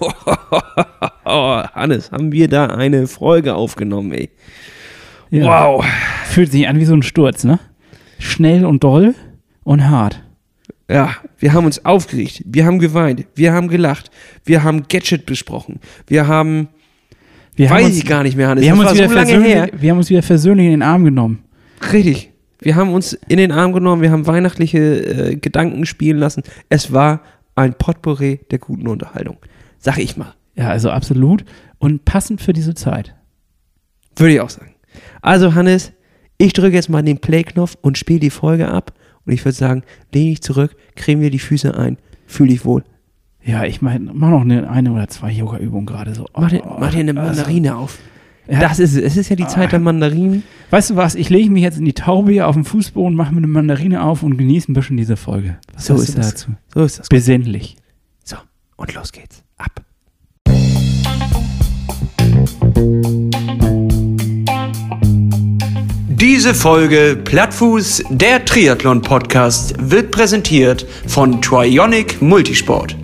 Hannes, haben wir da eine Folge aufgenommen, ey. Ja. Wow. Fühlt sich an wie so ein Sturz, ne? Schnell und doll und hart. Ja, wir haben uns aufgeregt, wir haben geweint, wir haben gelacht, wir haben Gadget besprochen, wir haben, Wir weiß haben uns, ich gar nicht mehr, Hannes, wir haben das uns wieder so lange wir haben uns wieder versöhnlich in den Arm genommen. Richtig. Wir haben uns in den Arm genommen, wir haben weihnachtliche äh, Gedanken spielen lassen. Es war ein Potpourri der guten Unterhaltung. Sag ich mal. Ja, also absolut. Und passend für diese Zeit. Würde ich auch sagen. Also, Hannes, ich drücke jetzt mal den Play-Knopf und spiele die Folge ab. Und ich würde sagen, lehne ich zurück, creme mir die Füße ein, fühle ich wohl. Ja, ich meine, mach noch eine, eine oder zwei Yoga-Übungen gerade so. Mach dir, Oh, mach dir eine also- Mandarine auf. Ja. Das ist es. Es ist ja die Zeit der Mandarinen. Weißt du was, ich lege mich jetzt in die Taube hier auf den Fußboden, mache mir eine Mandarine auf und genieße ein bisschen diese Folge. Was So ist das. dazu? So ist das. Besinnlich. So, und los geht's. Ab. Diese Folge Plattfuß, der Triathlon-Podcast, wird präsentiert von Trionic Multisport.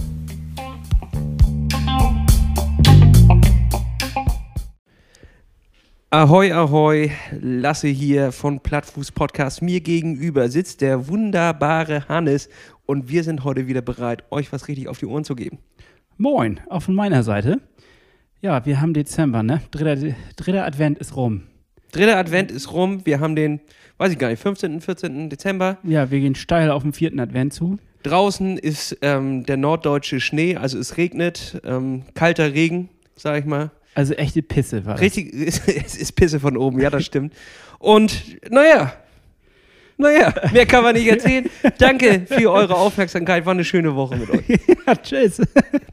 Ahoi, ahoi, Lasse hier von Plattfuß Podcast. Mir gegenüber sitzt der wunderbare Hannes und wir sind heute wieder bereit, euch was richtig auf die Ohren zu geben. Moin, auch von meiner Seite. Ja, wir haben Dezember, ne? Dritter, dritter Advent ist rum. Dritter Advent ist rum. Wir haben den, weiß ich gar nicht, 15., 14. Dezember. Ja, wir gehen steil auf den vierten Advent zu. Draußen ist ähm, der norddeutsche Schnee, also es regnet, ähm, kalter Regen, sag ich mal. Also echte Pisse war das. Richtig, es ist Pisse von oben, ja, das stimmt. Und naja, naja, mehr kann man nicht erzählen. Danke für eure Aufmerksamkeit, war eine schöne Woche mit euch. ja, tschüss.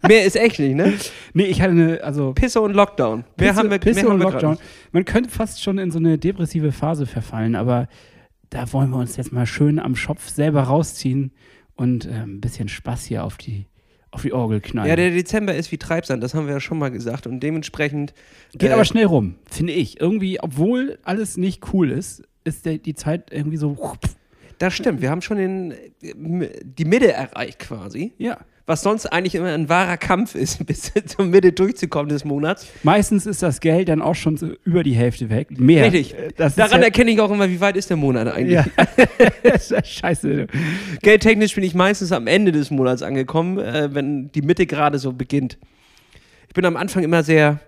Mehr ist echt nicht, ne? nee, ich hatte eine, also Pisse und Lockdown. Mehr Pisse, haben wir, Pisse mehr und Lockdown. Man könnte fast schon in so eine depressive Phase verfallen, aber da wollen wir uns jetzt mal schön am Schopf selber rausziehen und äh, ein bisschen Spaß hier auf die, auf die Orgel knallen. Ja, der Dezember ist wie Treibsand, das haben wir ja schon mal gesagt. Und dementsprechend. Geht äh, aber schnell rum, finde ich. Irgendwie, obwohl alles nicht cool ist, ist der, die Zeit irgendwie so. Das stimmt, wir haben schon den, die Mitte erreicht quasi. Ja. Was sonst eigentlich immer ein wahrer Kampf ist, bis zur Mitte durchzukommen des Monats. Meistens ist das Geld dann auch schon so über die Hälfte weg. Mehr. Richtig. Äh, Das Daran ist erkenne ich auch immer, wie weit ist der Monat eigentlich. ja, ja. das ist ja scheiße. Geldtechnisch bin ich meistens am Ende des Monats angekommen, äh, wenn die Mitte gerade so beginnt. Ich bin am Anfang immer sehr,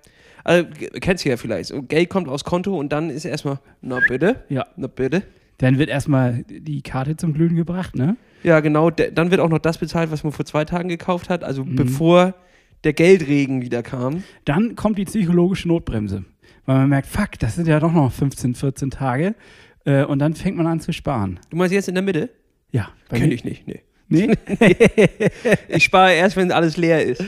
also kennst du ja vielleicht, Geld kommt aufs Konto und dann ist erstmal, na bitte, Ja. na bitte. Dann wird erstmal die Karte zum Glühen gebracht, ne? Ja, genau, dann wird auch noch das bezahlt, was man vor zwei Tagen gekauft hat, also Mhm. bevor der Geldregen wieder kam. Dann kommt die psychologische Notbremse. Weil man merkt, fuck, das sind ja doch noch 15, 14 Tage. Äh, und dann fängt man an zu sparen. Du meinst jetzt in der Mitte? Ja. bei Kenn mir- ich nicht, nee. Nee? Ich spare erst, wenn alles leer ist.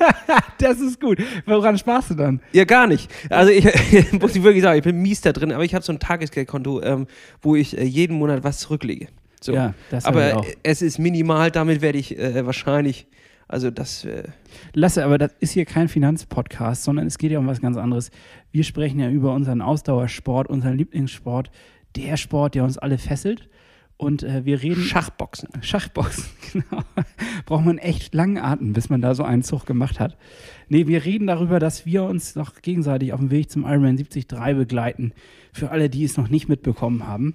das ist gut. Woran sparst du dann? Ja, gar nicht. Also ich muss ich wirklich sagen, ich bin mies da drin, aber ich habe so ein Tagesgeldkonto, ähm, wo ich äh, jeden Monat was zurücklege. So. Ja, das aber es ist minimal, damit werde ich äh, wahrscheinlich, also das, äh, Lasse, aber das ist hier kein Finanzpodcast, sondern es geht ja um was ganz anderes. Wir sprechen ja über unseren Ausdauersport, unseren Lieblingssport, der Sport, der uns alle fesselt. Und äh, wir reden. Schachboxen. Schachboxen, genau. Braucht man echt langen Atem, bis man da so einen Zug gemacht hat. Nee, wir reden darüber, dass wir uns noch gegenseitig auf dem Weg zum Ironman 73 begleiten. Für alle, die es noch nicht mitbekommen haben.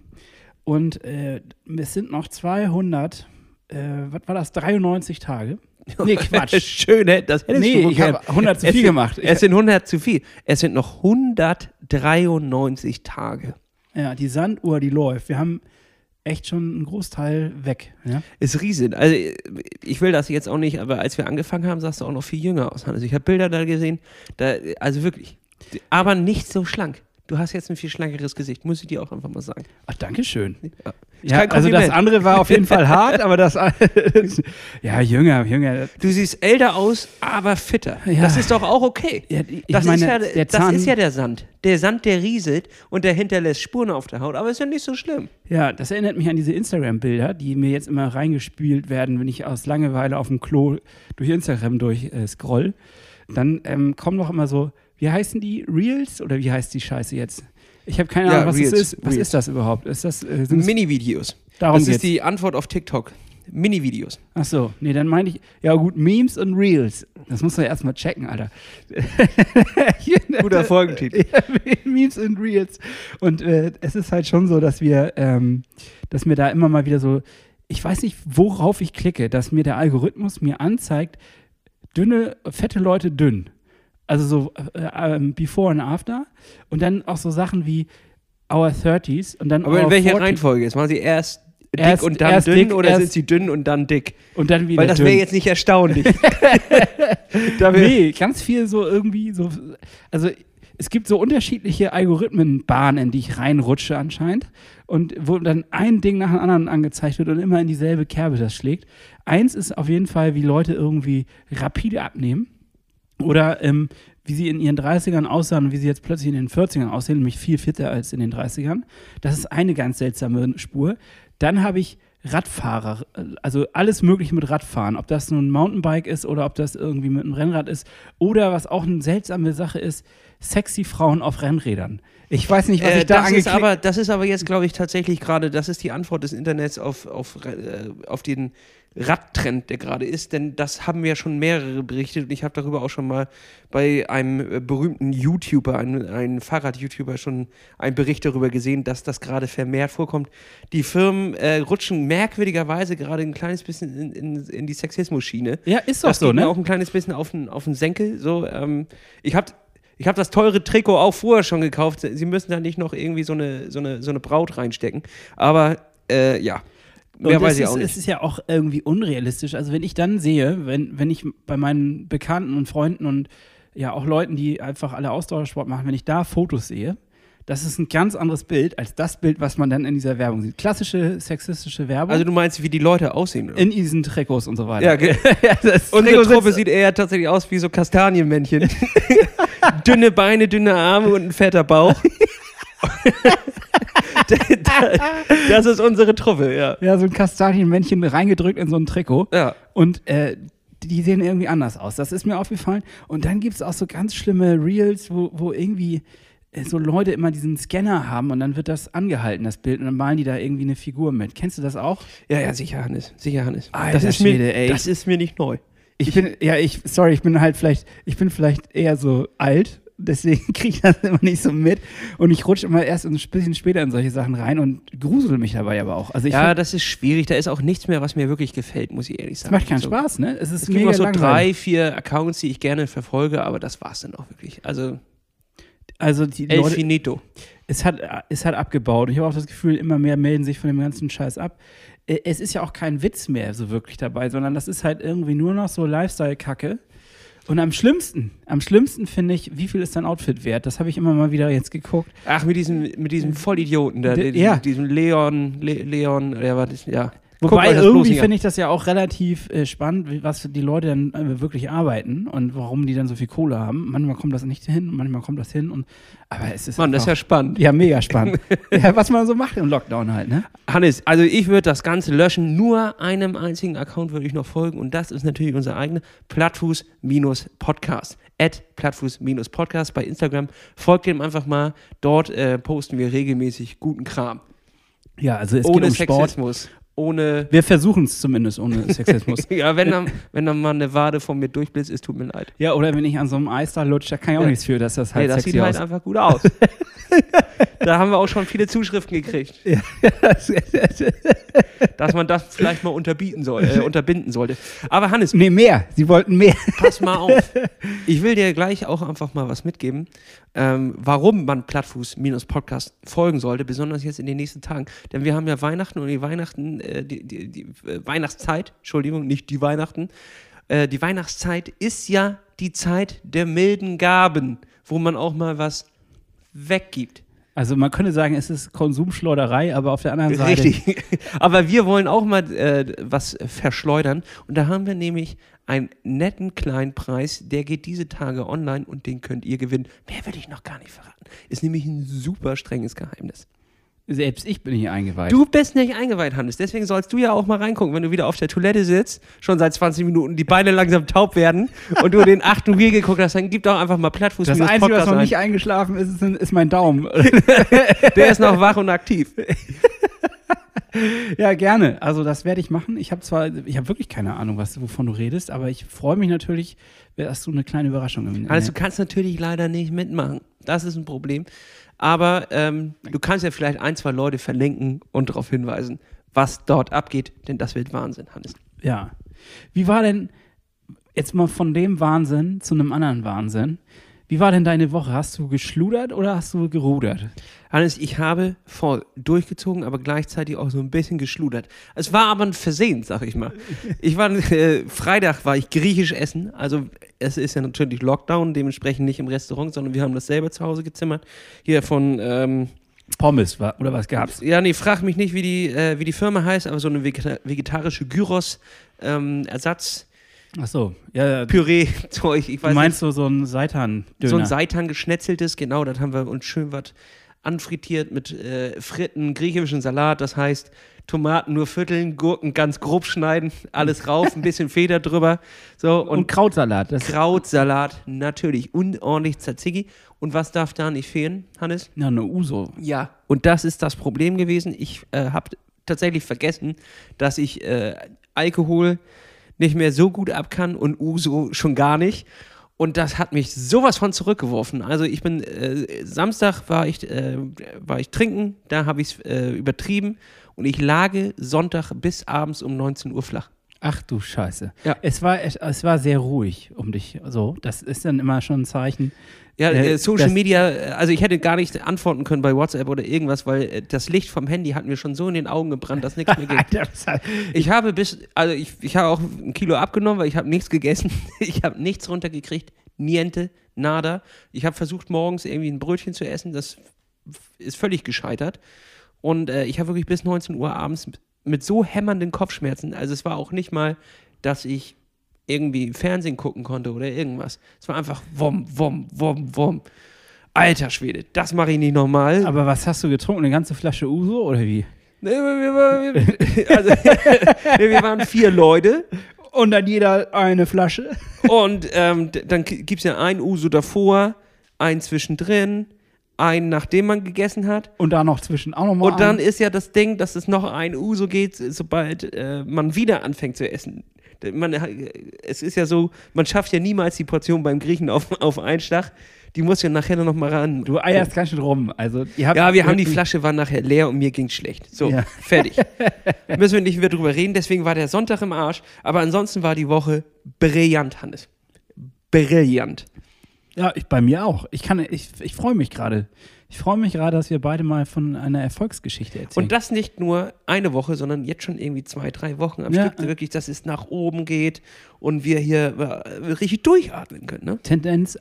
Und äh, es sind noch 200, äh, was war das, 93 Tage? Nee, Quatsch. Schön, das hättest Nee, ich habe 100 zu viel sind- gemacht. Es sind 100 zu viel. Es sind noch 193 Tage. ja, die Sanduhr, die läuft. Wir haben echt schon einen Großteil weg. Ja? Ist riesig. Also ich will das jetzt auch nicht, aber als wir angefangen haben, sahst du auch noch viel jünger aus. Also ich habe Bilder da gesehen, da, also wirklich. Aber nicht so schlank. Du hast jetzt ein viel schlankeres Gesicht, muss ich dir auch einfach mal sagen. Ach, Dankeschön. Ja. Ja, kein also das andere war auf jeden Fall hart, aber das ja jünger, jünger. Du siehst älter aus, aber fitter. Ja. Das ist doch auch okay. Ja, Das, meine, ist ja, der das ist ja der Sand. Der Sand, der rieselt und der hinterlässt Spuren auf der Haut, aber ist ja nicht so schlimm. ja, das erinnert mich an diese Instagram-Bilder, die mir jetzt immer reingespielt werden, wenn ich aus Langeweile auf dem Klo durch Instagram durch äh. Dann ähm, kommen noch immer so, wie heißen die Reels oder wie heißt die Scheiße jetzt? Ich habe keine Ja, Ahnung, was Reels, das ist. Was Reels. ist das überhaupt? Ist das äh, Mini-Videos. darum Das geht's? ist die Antwort auf TikTok. Mini-Videos. Ach so, nee, dann meine ich, ja gut, Memes und Reels. Das muss man ja erstmal checken, Alter. Guter Folgentitel. Memes und Reels. Und äh, es ist halt schon so, dass wir, ähm, dass mir da immer mal wieder so, ich weiß nicht, worauf ich klicke, dass mir der Algorithmus mir anzeigt, dünne, fette Leute dünn. Also so äh, ähm, Before and After. Und dann auch so Sachen wie Our 30s und dann Aber in welcher 40s. Reihenfolge? Jetzt machen sie erst dick Erst- und dann dünn dick, oder sind sie dünn und dann dick? Und dann wieder Weil das wäre jetzt nicht erstaunlich. Nee, ganz viel so irgendwie so. Also es gibt so unterschiedliche Algorithmenbahnen, in die ich reinrutsche anscheinend. Und wo dann ein Ding nach dem anderen angezeigt wird und immer in dieselbe Kerbe das schlägt. Eins ist auf jeden Fall, wie Leute irgendwie rapide abnehmen. Oder ähm, wie sie in ihren 30ern aussahen und wie sie jetzt plötzlich in den 40ern aussehen, nämlich viel fitter als in den 30ern. Das ist eine ganz seltsame Spur. Dann habe ich Radfahrer, also alles Mögliche mit Radfahren, ob das nun ein Mountainbike ist oder ob das irgendwie mit einem Rennrad ist oder was auch eine seltsame Sache ist, sexy Frauen auf Rennrädern. Ich weiß nicht, was äh, ich da angeklickt aber, das ist aber jetzt, glaube ich, tatsächlich gerade, das ist die Antwort des Internets auf, auf, äh, auf den Radtrend, der gerade ist, denn das haben ja schon mehrere berichtet und ich habe darüber auch schon mal bei einem äh, berühmten YouTuber, einem, einem Fahrrad-YouTuber schon einen Bericht darüber gesehen, dass das gerade vermehrt vorkommt. Die Firmen äh, rutschen merkwürdigerweise gerade ein kleines bisschen in, in, in die Sexismus-Schiene. Ja, ist doch das so, ne? auch ein kleines bisschen auf den, auf den Senkel. So, ähm, ich habe ich hab das teure Trikot auch vorher schon gekauft. Sie müssen da nicht noch irgendwie so eine, so eine, so eine Braut reinstecken. Aber äh, ja, mehr und weiß es ich ist, auch Es nicht. ist ja auch irgendwie unrealistisch. Also wenn ich dann sehe, wenn, wenn ich bei meinen Bekannten und Freunden und ja auch Leuten, die einfach alle Ausdauersport machen, wenn ich da Fotos sehe, das ist ein ganz anderes Bild als das Bild, was man dann in dieser Werbung sieht. Klassische sexistische Werbung Also du meinst, wie die Leute aussehen? Oder? in diesen Trikots und so weiter. ja, das Unsere Trikot Truppe sieht eher tatsächlich aus wie so Kastanienmännchen. dünne Beine, dünne Arme und ein fetter Bauch. das ist unsere Truppe, ja. ja, so ein Kastanienmännchen reingedrückt in so ein Trikot. Ja. Und äh, die sehen irgendwie anders aus. Das ist mir aufgefallen. Und dann gibt es auch so ganz schlimme Reels, wo, wo irgendwie äh, so Leute immer diesen Scanner haben und dann wird das angehalten, das Bild, und dann malen die da irgendwie eine Figur mit. Kennst du das auch? Ja, ja, sicher, Hannes. Sicher, Hannes. Alter das, ist Schwede, mir, ey. das ist mir nicht neu. Ich bin, ja, ich, sorry, ich bin halt vielleicht, ich bin vielleicht eher so alt, deswegen kriege ich das immer nicht so mit. Und ich rutsche immer erst ein bisschen später in solche Sachen rein und grusel mich dabei aber auch. Also Ja, das ist schwierig. Da ist auch nichts mehr, was mir wirklich gefällt, muss ich ehrlich es sagen. macht keinen So, Spaß, ne? Es ist Es gibt mega noch so drei, vier Accounts, die ich gerne verfolge, aber das war's dann auch wirklich. Also, Also die El Leute, Finito. es hat, es hat abgebaut. Ich habe auch das Gefühl, immer mehr melden sich von dem ganzen Scheiß ab. Äh, Es ist ja auch kein Witz mehr so wirklich dabei, sondern das ist halt irgendwie nur noch so Lifestyle-Kacke. Und am schlimmsten, am schlimmsten finde ich, wie viel ist dein Outfit wert? Das habe ich immer mal wieder jetzt geguckt. Ach, mit diesem, mit diesem Vollidioten, da, De- diesem, ja. diesem Leon, Le, Leon, ja, was ist, ja. Wobei irgendwie finde ich das ja auch relativ äh, spannend, was die Leute dann äh, wirklich arbeiten und warum die dann so viel Kohle haben. Manchmal kommt das nicht hin, manchmal kommt das hin. Und, aber es ist Mann, das ist ja spannend. ja mega spannend. ja, was man so macht im Lockdown halt, ne? Hannes, also ich würde das Ganze löschen. Nur einem einzigen Account würde ich noch folgen und das ist natürlich unser eigener Plattfuß-Podcast. At Plattfuß-Podcast bei Instagram. Folgt dem einfach mal. Dort äh, posten wir regelmäßig guten Kram. Ja, also es ohne geht um Sport. Sexismus. Ohne. Wir versuchen es zumindest ohne Sexismus. Ja, wenn dann, wenn dann mal eine Wade von mir durchblitzt, ist, tut mir leid. ja, oder wenn ich an so einem Eis da lutsche, da kann ich auch Ja. nichts für, dass das halt Nee, das sieht halt aus. einfach gut aus. da haben wir auch schon viele Zuschriften gekriegt, dass man das vielleicht mal unterbieten soll, äh, unterbinden sollte. Aber Hannes, nee, mehr. Sie wollten mehr. pass mal auf. Ich will dir gleich auch einfach mal was mitgeben, ähm, warum man Plattfuß-Podcast folgen sollte, besonders jetzt in den nächsten Tagen. Denn wir haben ja Weihnachten und die Weihnachten, äh, die, die, die äh, Weihnachtszeit, Entschuldigung, nicht die Weihnachten. Äh, die Weihnachtszeit ist ja die Zeit der milden Gaben, wo man auch mal was weggibt. Also man könnte sagen, es ist Konsumschleuderei, aber auf der anderen Seite. Richtig. Aber wir wollen auch mal äh, was verschleudern. Und da haben wir nämlich einen netten kleinen Preis. Der geht diese Tage online und den könnt ihr gewinnen. Mehr will ich noch gar nicht verraten. Ist nämlich ein super strenges Geheimnis. Selbst ich bin hier eingeweiht. Du bist nicht eingeweiht, Hannes. Deswegen sollst du ja auch mal reingucken, wenn du wieder auf der Toilette sitzt, schon seit 20 Minuten, die Beine langsam taub werden und du den achten Reel geguckt hast, dann gib doch einfach mal Plattfuß das Einzige, was Podcast noch ein. nicht eingeschlafen ist, ist, ist mein Daumen. Der ist noch wach und aktiv. Ja, gerne. Also das werde ich machen. Ich habe zwar, ich habe wirklich keine Ahnung, was, wovon du redest, aber ich freue mich natürlich, dass du eine kleine Überraschung im Also du kannst natürlich leider nicht mitmachen. Das ist ein Problem. Aber ähm, du kannst ja vielleicht ein, zwei Leute verlinken und darauf hinweisen, was dort abgeht, denn das wird Wahnsinn, Hannes. Ja. Wie war denn jetzt mal von dem Wahnsinn zu einem anderen Wahnsinn? Wie war denn deine Woche? Hast du geschludert oder hast du gerudert? Hannes, ich habe voll durchgezogen, aber gleichzeitig auch so ein bisschen geschludert. Es war aber ein Versehen, sag ich mal. Ich war, äh, Freitag war ich griechisch essen. Also es ist ja natürlich Lockdown, dementsprechend nicht im Restaurant, sondern wir haben das selber zu Hause gezimmert. Hier von, ähm, Pommes war, oder was gab's? ja, nee, frag mich nicht, wie die, äh, wie die Firma heißt, aber so eine vegeta vegetarische Gyros-Ersatz. Ach so, ja. Püree-Zeug, ich weiß Du meinst so, so ein Seitan-Döner? nicht. So ein Seitan geschnetzeltes, genau, das haben wir uns schön was anfrittiert mit äh, Fritten, griechischen Salat, das heißt Tomaten nur vierteln, Gurken ganz grob schneiden, alles rauf, ein bisschen Feder drüber, so und, und Krautsalat. Das Krautsalat, natürlich, und ordentlich Tzatziki. Und was darf da nicht fehlen, Hannes? ja, eine Uso. Ja, und das ist das Problem gewesen. Ich äh, habe tatsächlich vergessen, dass ich äh, Alkohol nicht mehr so gut ab kann und Uso schon gar nicht. Und das hat mich sowas von zurückgeworfen. Also ich bin, äh, Samstag war ich, äh, war ich trinken, da habe ich es äh, übertrieben und ich lage Sonntag bis abends um 19 Uhr flach. Ach du Scheiße. Ja. Es war, es, war sehr ruhig um dich. So, das ist dann immer schon ein Zeichen. Ja, Äh, äh, Social Media, äh, also ich hätte gar nicht antworten können bei WhatsApp oder irgendwas, weil äh, das Licht vom Handy hat mir schon so in den Augen gebrannt, dass nichts mehr ging. Ich habe bis, also ich, ich habe auch ein Kilo abgenommen, weil ich habe nichts gegessen. Ich habe nichts runtergekriegt. Niente, nada. Ich habe versucht, morgens irgendwie ein Brötchen zu essen. Das ist völlig gescheitert. Und äh, ich habe wirklich bis 19 Uhr abends mit so hämmernden Kopfschmerzen. Also es war auch nicht mal, dass ich irgendwie Fernsehen gucken konnte oder irgendwas. Es war einfach wom, wom, wom, wom. Alter Schwede, das mache ich nicht nochmal. Aber was hast du getrunken? Eine ganze Flasche Uso oder wie? Nee, wir, wir, also, nee, wir waren vier Leute Und dann jeder eine Flasche. und ähm, dann gibt es ja ein Uso davor, ein zwischendrin, ein nachdem man gegessen hat. Und da noch zwischen auch nochmal. Und dann ist ja das Ding, dass es noch ein Uso geht, sobald äh, man wieder anfängt zu essen. Man, es ist ja so, man schafft ja niemals die Portion beim Griechen auf, auf einen Schlag. Die muss ja nachher noch mal ran. Du eierst ganz schön rum. Also, habt Ja, wir haben die Flasche war nachher leer und mir ging schlecht. So, Ja. fertig. Müssen wir nicht mehr drüber reden, deswegen war der Sonntag im Arsch. Aber ansonsten war die Woche brillant, Hannes. Brillant. Ja, ich, bei mir auch. Ich kann, ich, ich freue mich gerade. Ich freue mich gerade, dass wir beide mal von einer Erfolgsgeschichte erzählen. Und das nicht nur eine Woche, sondern jetzt schon irgendwie zwei, drei Wochen am Ja. Stück. Wirklich, dass es nach oben geht und wir hier äh, richtig durchatmen können. Ne? Tendenz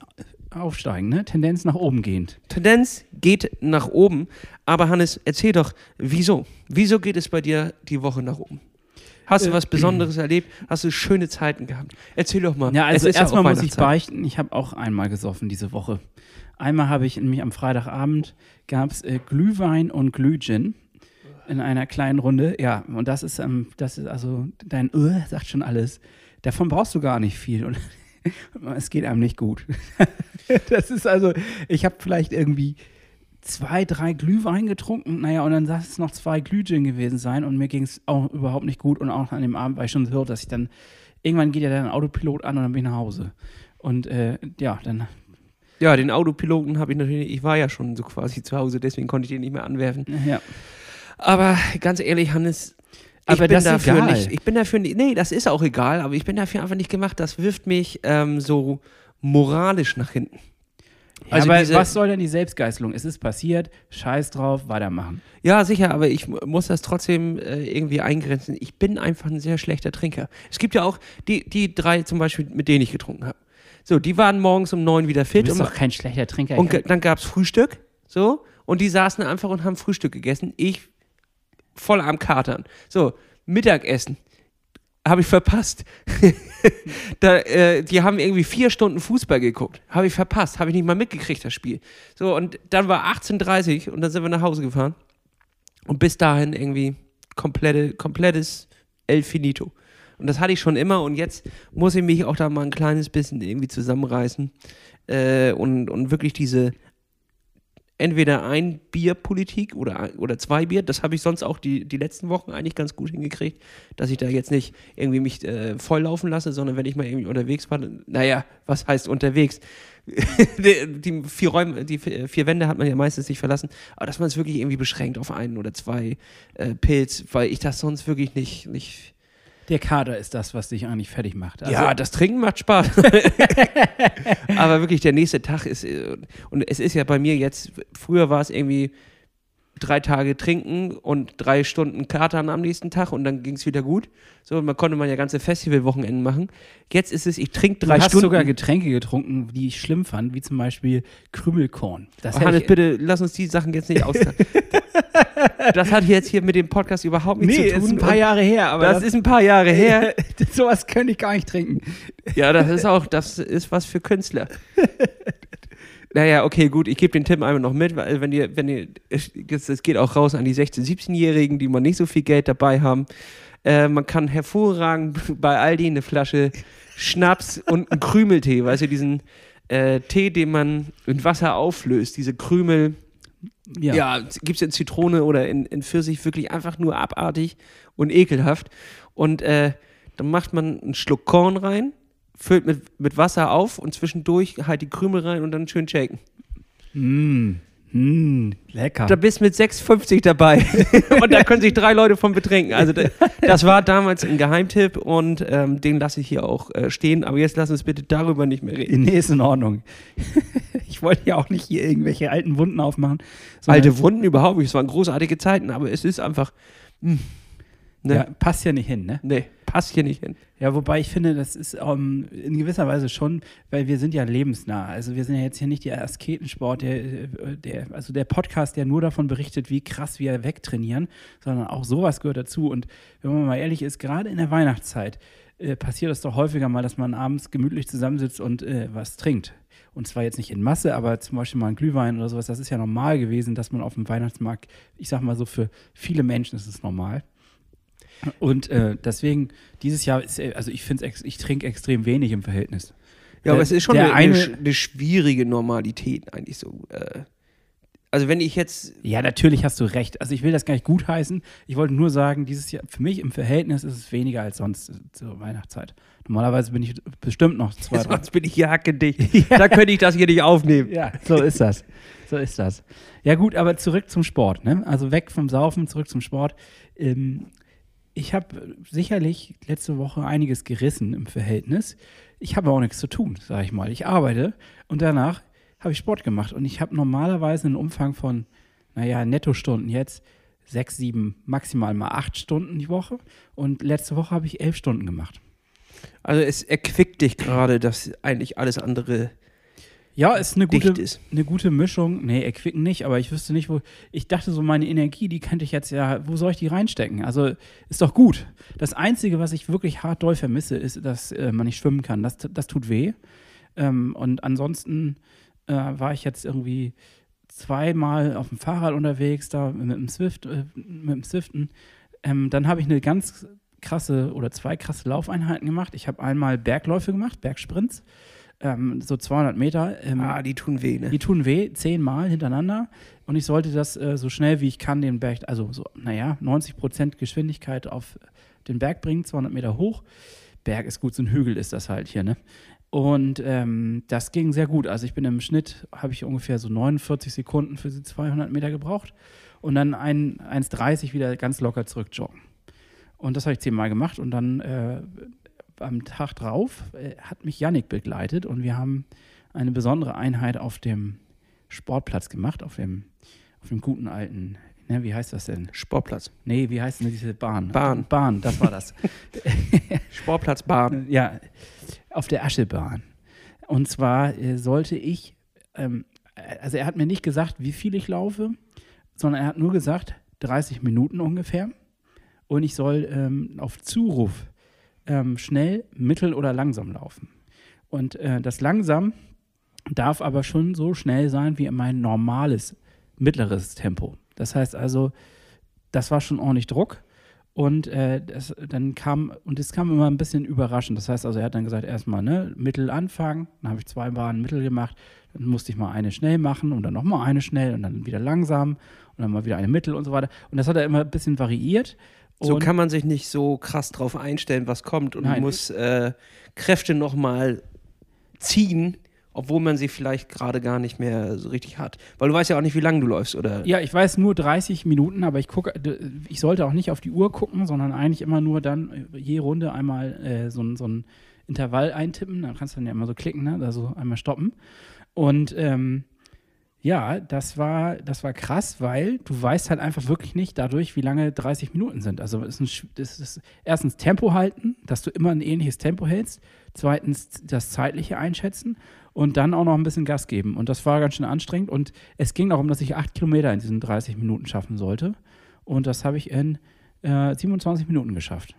aufsteigen, ne? Tendenz nach oben gehend. Tendenz geht nach oben. Aber Hannes, erzähl doch, wieso? Wieso geht es bei dir die Woche nach oben? Hast du Äh, was Besonderes erlebt? Hast du schöne Zeiten gehabt? Erzähl doch mal. Ja, also erstmal auch muss ich beichten, ich habe auch einmal gesoffen diese Woche. Einmal habe ich nämlich am Freitagabend gab es äh, Glühwein und Glühgin in einer kleinen Runde. Ja, und das ist, ähm, das ist also dein uh, sagt schon alles. Davon brauchst du gar nicht viel und es geht einem nicht gut. das ist also, ich habe vielleicht irgendwie zwei, drei Glühwein getrunken, naja, und dann saß es noch zwei Glühgin gewesen sein und mir ging es auch überhaupt nicht gut und auch an dem Abend war ich schon so, dass ich dann, irgendwann geht ja dann Autopilot an und dann bin ich nach Hause. Und äh, ja, dann, Ja, den Autopiloten habe ich natürlich, ich war ja schon so quasi zu Hause, deswegen konnte ich den nicht mehr anwerfen. ja. Aber ganz ehrlich, Hannes, ich Aber bin dafür egal. nicht, ich bin dafür nicht, nee, das ist auch egal, aber ich bin dafür einfach nicht gemacht. Das wirft mich ähm, so moralisch nach hinten. Ja, Also aber diese- was soll denn die Selbstgeißelung? Es ist passiert, scheiß drauf, weitermachen. Ja, sicher, aber ich mu- muss das trotzdem äh, irgendwie eingrenzen. Ich bin einfach ein sehr schlechter Trinker. Es gibt ja auch die, die drei zum Beispiel, mit denen ich getrunken habe. So, die waren morgens um neun wieder Du fit bist und, doch kein schlechter Trinker. und dann gab es Frühstück. So, und die saßen einfach und haben Frühstück gegessen. Ich voll am Katern. So, Mittagessen habe ich verpasst. da, äh, die haben irgendwie vier Stunden Fußball geguckt. Habe ich verpasst. Habe ich nicht mal mitgekriegt, das Spiel. So, und dann war 18.30 und dann sind wir nach Hause gefahren. Und bis dahin irgendwie komplette, komplettes El Finito. Und das hatte ich schon immer und jetzt muss ich mich auch da mal ein kleines bisschen irgendwie zusammenreißen äh, und, und wirklich diese entweder ein Bierpolitik oder, oder zwei Bier. Das habe ich sonst auch die, die letzten Wochen eigentlich ganz gut hingekriegt, dass ich da jetzt nicht irgendwie mich äh, volllaufen lasse, sondern wenn ich mal irgendwie unterwegs war, naja, was heißt unterwegs? die, die, vier Räume, die vier Wände hat man ja meistens nicht verlassen, aber dass man es wirklich irgendwie beschränkt auf einen oder zwei äh, Pilz, weil ich das sonst wirklich nicht, nicht der Kader ist das, was dich eigentlich fertig macht. Also ja, das Trinken macht Spaß. Aber wirklich, der nächste Tag ist, und es ist ja bei mir jetzt, früher war es irgendwie drei Tage trinken und drei Stunden Katern am nächsten Tag und dann ging es wieder gut. So, man konnte man ja ganze Festivalwochenenden machen. Jetzt ist es, ich trinke drei du hast Stunden. sogar Getränke getrunken, die ich schlimm fand, wie zum Beispiel Krümelkorn. Das oh, Hannes, bitte lass uns die Sachen jetzt nicht austauschen. Das hat jetzt hier mit dem Podcast überhaupt nichts nee, zu tun. Nee, ist ein paar Jahre her. Aber das, das ist ein paar Jahre her. Sowas könnte ich gar nicht trinken. Ja, das ist auch, das ist was für Künstler. Naja, okay, gut, ich gebe den Tipp einmal noch mit, weil wenn ihr, wenn ihr, es geht auch raus an die 16-, 17-Jährigen, die mal nicht so viel Geld dabei haben. Äh, man kann hervorragend bei Aldi eine Flasche Schnaps und einen Krümeltee, weißt du, diesen äh, Tee, den man in Wasser auflöst, diese Krümel. Ja, ja gibt es in Zitrone oder in, in Pfirsich wirklich einfach nur abartig und ekelhaft. Und äh, dann macht man einen Schluck Korn rein, füllt mit, mit Wasser auf und zwischendurch halt die Krümel rein und dann schön shaken. Mm. Mm, lecker. Da bist mit 6,50 dabei. und da können sich drei Leute von betrinken. Also das war damals ein Geheimtipp und ähm, den lasse ich hier auch äh, stehen. Aber jetzt lass uns bitte darüber nicht mehr reden. Nee, ist in Ordnung. ich wollte ja auch nicht hier irgendwelche alten Wunden aufmachen. Alte Wunden überhaupt nicht. Es waren großartige Zeiten, aber es ist einfach. Mh. Hm. Ne? Ja, passt ja nicht hin, ne? Nee, passt hier nicht hin. Ja, wobei ich finde, das ist um, ähm, in gewisser Weise schon, weil wir sind ja lebensnah. Also wir sind ja jetzt hier nicht der Asketensport, der, der, also der Podcast, der nur davon berichtet, wie krass wir wegtrainieren, sondern auch sowas gehört dazu. Und wenn man mal ehrlich ist, gerade in der Weihnachtszeit äh, passiert es doch häufiger mal, dass man abends gemütlich zusammensitzt und äh, was trinkt. Und zwar jetzt nicht in Masse, aber zum Beispiel mal ein Glühwein oder sowas. Das ist ja normal gewesen, dass man auf dem Weihnachtsmarkt, ich sag mal so, für viele Menschen ist es normal und äh, deswegen, dieses Jahr ist, also ich finde ich trinke extrem wenig im Verhältnis. Ja, aber es ist schon eine, eine, eine, schwierige Normalität eigentlich so. Äh, also wenn ich jetzt. Ja, natürlich hast du recht. Also ich will das gar nicht gutheißen. Ich wollte nur sagen, dieses Jahr, für mich im Verhältnis ist es weniger als sonst zur Weihnachtszeit. Normalerweise bin ich bestimmt noch zwei, Sonst bin ich hackedicht. ja. Da könnte ich das hier nicht aufnehmen. Ja, so ist das. So ist das. Ja gut, aber zurück zum Sport. Ne? Also weg vom Saufen, zurück zum Sport. Ähm, ich habe sicherlich letzte Woche einiges gerissen im Verhältnis. Ich habe auch nichts zu tun, sage ich mal. Ich arbeite und danach habe ich Sport gemacht und ich habe normalerweise einen Umfang von, naja, Nettostunden jetzt sechs, sieben, maximal mal acht Stunden die Woche und letzte Woche habe ich elf Stunden gemacht. Also es erquickt dich gerade, dass eigentlich alles andere ja, ist eine gute, ist. eine gute Mischung. Nee, erquicken nicht, aber ich wüsste nicht, wo. Ich dachte so, meine Energie, die könnte ich jetzt ja, wo soll ich die reinstecken? Also ist doch gut. Das Einzige, was ich wirklich hart doll vermisse, ist, dass äh, man nicht schwimmen kann. Das, das tut weh. Ähm, und ansonsten äh, war ich jetzt irgendwie zweimal auf dem Fahrrad unterwegs, da mit dem Swift, äh, mit dem Swiften. Ähm, dann habe ich eine ganz krasse oder zwei krasse Laufeinheiten gemacht. Ich habe einmal Bergläufe gemacht, Bergsprints ähm, so 200 Meter. Ähm, ah, die tun weh, ne? Die tun weh, zehnmal hintereinander. Und ich sollte das äh, so schnell wie ich kann den Berg, also so, naja, 90 Prozent Geschwindigkeit auf den Berg bringen, 200 Meter hoch. Berg ist gut, so ein Hügel ist das halt hier, ne? Und ähm, das ging sehr gut. Also ich bin im Schnitt, habe ich ungefähr so 49 Sekunden für die 200 Meter gebraucht und dann 1,30 wieder ganz locker zurück joggen. Und das habe ich zehnmal gemacht und dann äh, am Tag drauf äh, hat mich Yannick begleitet und wir haben eine besondere Einheit auf dem Sportplatz gemacht, auf dem, auf dem guten alten, ne, wie heißt das denn? Sportplatz. Nee, wie heißt denn diese Bahn? Bahn. Bahn, das war das. Sportplatz Bahn. Ja, auf der Aschebahn. Und zwar äh, sollte ich, ähm, also er hat mir nicht gesagt, wie viel ich laufe, sondern er hat nur gesagt, 30 Minuten ungefähr. Und ich soll ähm, auf Zuruf ähm, schnell, mittel oder langsam laufen. Und äh, das langsam darf aber schon so schnell sein wie mein normales mittleres Tempo. Das heißt also, das war schon ordentlich Druck. Und äh, das, dann kam, und es kam immer ein bisschen überraschend. Das heißt also, er hat dann gesagt, erstmal ne, Mittel anfangen, dann habe ich zwei Bahnen Mittel gemacht, dann musste ich mal eine schnell machen und dann nochmal eine schnell und dann wieder langsam und dann mal wieder eine Mittel und so weiter. Und das hat er immer ein bisschen variiert. So kann man sich nicht so krass drauf einstellen, was kommt und Nein. muss äh, Kräfte nochmal ziehen, obwohl man sie vielleicht gerade gar nicht mehr so richtig hat. Weil du weißt ja auch nicht, wie lange du läufst, oder? Ja, ich weiß nur 30 Minuten, aber ich gucke, ich sollte auch nicht auf die Uhr gucken, sondern eigentlich immer nur dann äh, je Runde einmal äh, so, ein- so ein Intervall eintippen. Dann kannst du dann ja immer so klicken, ne? Also einmal stoppen. Und ähm, ja, das war, das war krass, weil du weißt halt einfach wirklich nicht dadurch, wie lange 30 Minuten sind. Also es ist, ein, das ist erstens Tempo halten, dass du immer ein ähnliches Tempo hältst. Zweitens das zeitliche einschätzen und dann auch noch ein bisschen Gas geben. Und das war ganz schön anstrengend. Und es ging darum, dass ich acht Kilometer in diesen 30 Minuten schaffen sollte. Und das habe ich in äh, 27 Minuten geschafft.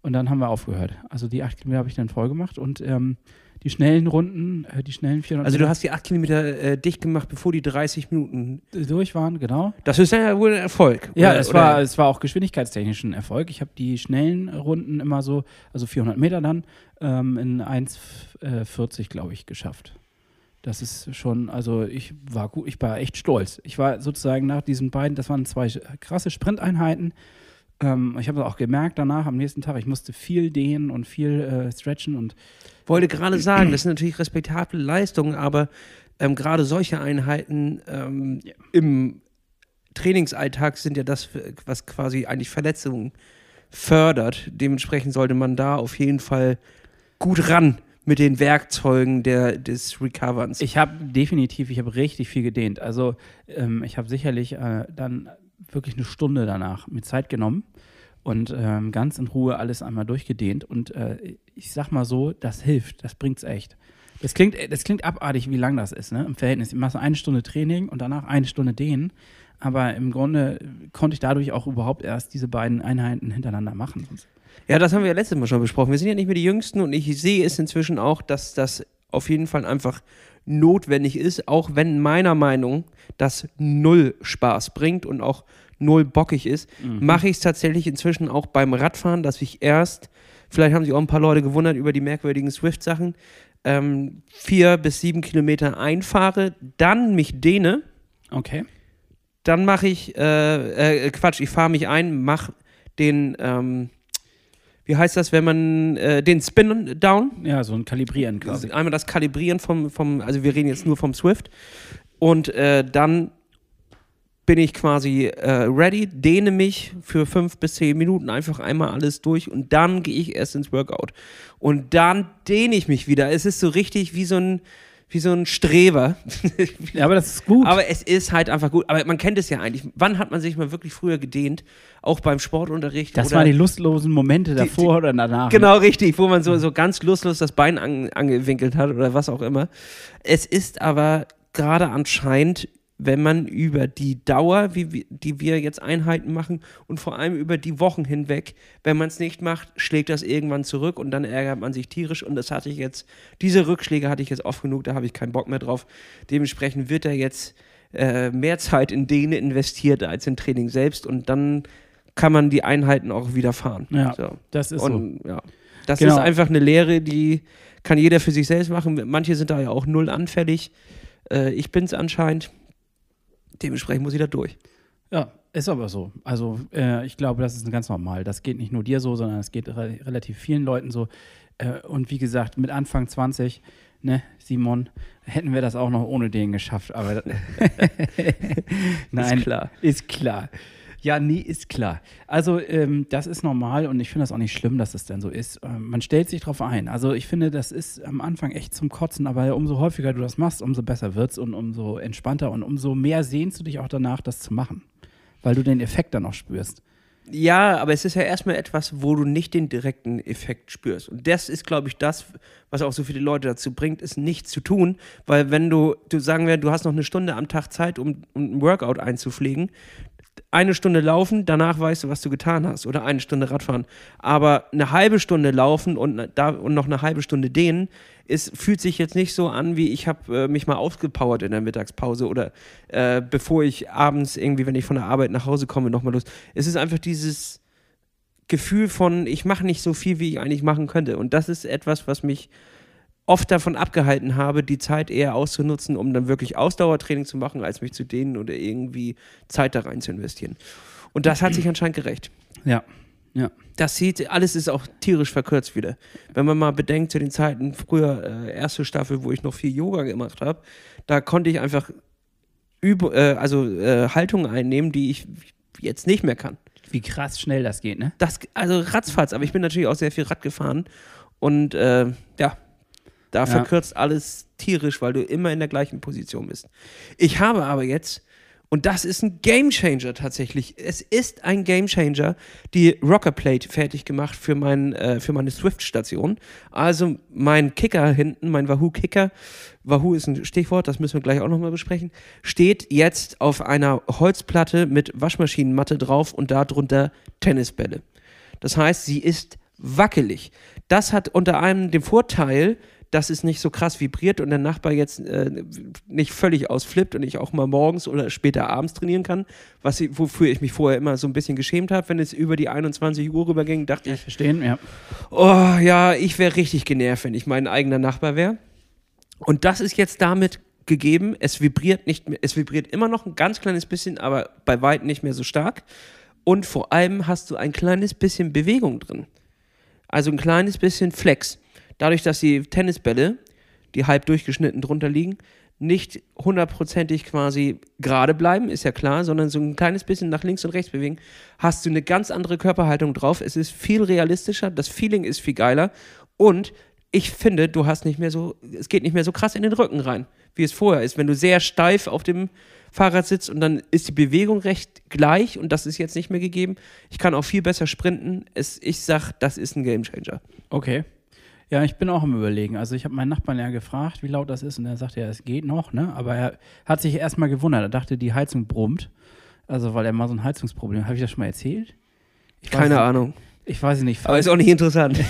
Und dann haben wir aufgehört. Also die acht Kilometer habe ich dann voll gemacht und ähm, die schnellen Runden, äh, die schnellen 400 Also du hast die 8 Kilometer äh, dicht gemacht, bevor die 30 Minuten. durch waren, genau. Das ist ja wohl ein Erfolg. Ja, oder, es oder- war, es war auch geschwindigkeitstechnisch ein Erfolg. Ich habe die schnellen Runden immer so, also 400 Meter dann, ähm, in 1,40 glaube ich geschafft. Das ist schon, also ich war gut, ich war echt stolz. Ich war sozusagen nach diesen beiden, das waren zwei krasse Sprinteinheiten. Ähm, ich habe auch gemerkt danach am nächsten Tag, ich musste viel dehnen und viel äh, stretchen und wollte gerade sagen, das sind natürlich respektable Leistungen, aber ähm, gerade solche Einheiten ähm, im Trainingsalltag sind ja das, was quasi eigentlich Verletzungen fördert. Dementsprechend sollte man da auf jeden Fall gut ran mit den Werkzeugen der, des Recoverns. Ich habe definitiv, ich habe richtig viel gedehnt. Also ähm, ich habe sicherlich äh, dann wirklich eine Stunde danach mir Zeit genommen und ähm, ganz in Ruhe alles einmal durchgedehnt. Und äh, ich sag mal so, das hilft, das bringt's echt. Das klingt, das klingt abartig, wie lang das ist, ne? Im Verhältnis. Ich mache eine Stunde Training und danach eine Stunde Dehnen. Aber im Grunde konnte ich dadurch auch überhaupt erst diese beiden Einheiten hintereinander machen. Ja, das haben wir ja letztes Mal schon besprochen. Wir sind ja nicht mehr die Jüngsten und ich sehe es inzwischen auch, dass das auf jeden Fall einfach notwendig ist, auch wenn meiner Meinung das null Spaß bringt und auch null bockig ist, mache ich es tatsächlich inzwischen auch beim Radfahren, dass ich erst, vielleicht haben sich auch ein paar Leute gewundert über die merkwürdigen Swift-Sachen, ähm, vier bis sieben Kilometer einfahre, dann mich dehne, Okay. dann mache ich, äh, äh, Quatsch, ich fahre mich ein, mache den, ähm, wie heißt das, wenn man äh, den Spin down, Ja, so ein Kalibrieren quasi. einmal das Kalibrieren vom, vom, also wir reden jetzt nur vom Swift und äh, dann bin ich quasi äh, ready, dehne mich für fünf bis zehn Minuten einfach einmal alles durch und dann gehe ich erst ins Workout. Und dann dehne ich mich wieder. Es ist so richtig wie so ein, wie so ein Streber. Ja, aber das ist gut. Aber es ist halt einfach gut. Aber man kennt es ja eigentlich. Wann hat man sich mal wirklich früher gedehnt? Auch beim Sportunterricht? das waren die lustlosen Momente davor oder danach. Genau, richtig, wo man so, so ganz lustlos das Bein an, angewinkelt hat oder was auch immer. Es ist aber gerade anscheinend, wenn man über die Dauer, wie, die wir jetzt Einheiten machen und vor allem über die Wochen hinweg, wenn man es nicht macht, schlägt das irgendwann zurück und dann ärgert man sich tierisch und das hatte ich jetzt, diese Rückschläge hatte ich jetzt oft genug, da habe ich keinen Bock mehr drauf. Dementsprechend wird da jetzt äh, mehr Zeit in Dehne investiert als in Training selbst und dann kann man die Einheiten auch wieder fahren. Ja, So. das ist so. Und ja, das Genau. ist einfach eine Lehre, die kann jeder für sich selbst machen. Manche sind da ja auch null anfällig. Äh, ich bin es anscheinend. Dementsprechend muss ich da durch. Ja, ist aber so. Also äh, ich glaube, das ist ganz normal. Das geht nicht nur dir so, sondern es geht re relativ vielen Leuten so. Äh, und wie gesagt, mit Anfang 20, ne, Simon, hätten wir das auch noch ohne den geschafft. Aber nein, Ist klar. Ist klar. Ja, nee, ist klar. Also, ähm, das ist normal und ich finde das auch nicht schlimm, dass es dann so ist. Ähm, man stellt sich drauf ein. Also, ich finde, das ist am Anfang echt zum Kotzen, aber umso häufiger du das machst, umso besser wird's und umso entspannter und umso mehr sehnst du dich auch danach, das zu machen. Weil du den Effekt dann auch spürst. Ja, aber es ist ja erstmal etwas, wo du nicht den direkten Effekt spürst. Und das ist, glaube ich, das, was auch so viele Leute dazu bringt, ist nichts zu tun. Weil wenn du, du sagen wir, du hast noch eine Stunde am Tag Zeit, um, um ein Workout einzupflegen, eine Stunde laufen, danach weißt du, was du getan hast. Oder eine Stunde Radfahren. Aber eine halbe Stunde laufen und, ne- da, und noch eine halbe Stunde dehnen, ist, fühlt sich jetzt nicht so an, wie ich habe äh, mich mal ausgepowert in der Mittagspause oder äh, bevor ich abends irgendwie, wenn ich von der Arbeit nach Hause komme, nochmal los. Es ist einfach dieses Gefühl von, ich mache nicht so viel, wie ich eigentlich machen könnte. Und das ist etwas, was mich oft davon abgehalten habe, die Zeit eher auszunutzen, um dann wirklich Ausdauertraining zu machen, als mich zu dehnen oder irgendwie Zeit da rein zu investieren. Und das hat sich anscheinend gerecht. Ja. Ja. Das sieht, alles ist auch tierisch verkürzt wieder. Wenn man mal bedenkt, zu den Zeiten früher, äh, erste Staffel, wo ich noch viel Yoga gemacht habe, da konnte ich einfach Üb äh, also äh, Haltungen einnehmen, die ich jetzt nicht mehr kann. Wie krass schnell das geht, ne? Das, also ratzfatz, aber ich bin natürlich auch sehr viel Rad gefahren und äh, ja, da Ja. verkürzt alles tierisch, weil du immer in der gleichen Position bist. Ich habe aber jetzt, und das ist ein Gamechanger tatsächlich, es ist ein Gamechanger, die Rockerplate fertig gemacht für, mein, äh, für meine Swift-Station. Also mein Kicker hinten, mein Wahoo-Kicker, Wahoo ist ein Stichwort, das müssen wir gleich auch nochmal besprechen, steht jetzt auf einer Holzplatte mit Waschmaschinenmatte drauf und darunter Tennisbälle. Das heißt, sie ist wackelig. Das hat unter anderem den Vorteil, dass es nicht so krass vibriert und der Nachbar jetzt äh, nicht völlig ausflippt und ich auch mal morgens oder später abends trainieren kann, was ich, wofür ich mich vorher immer so ein bisschen geschämt habe, wenn es über die 21 Uhr rüberging, dachte ich, Verstehen? Ja. oh ja, ich wäre richtig genervt, wenn ich mein eigener Nachbar wäre. Und das ist jetzt damit gegeben. Es vibriert nicht mehr, es vibriert immer noch ein ganz kleines bisschen, aber bei weitem nicht mehr so stark. Und vor allem hast du ein kleines bisschen Bewegung drin. Also ein kleines bisschen Flex. Dadurch, dass die Tennisbälle, die halb durchgeschnitten drunter liegen, nicht hundertprozentig quasi gerade bleiben, ist ja klar, sondern so ein kleines bisschen nach links und rechts bewegen, hast du eine ganz andere Körperhaltung drauf. Es ist viel realistischer, das Feeling ist viel geiler und ich finde, du hast nicht mehr so, es geht nicht mehr so krass in den Rücken rein, wie es vorher ist. Wenn du sehr steif auf dem Fahrrad sitzt und dann ist die Bewegung recht gleich und das ist jetzt nicht mehr gegeben. Ich kann auch viel besser sprinten. Es, ich sag, das ist ein Gamechanger. Okay. Ja, ich bin auch am Überlegen. Also, ich habe meinen Nachbarn ja gefragt, wie laut das ist, und er sagte, ja, es geht noch, ne? Aber er hat sich erstmal gewundert. Er dachte, die Heizung brummt. Also, weil er mal so ein Heizungsproblem Habe ich das schon mal erzählt? Ich weiß Keine nicht. Ahnung. Ich weiß es nicht. Aber ist auch nicht interessant.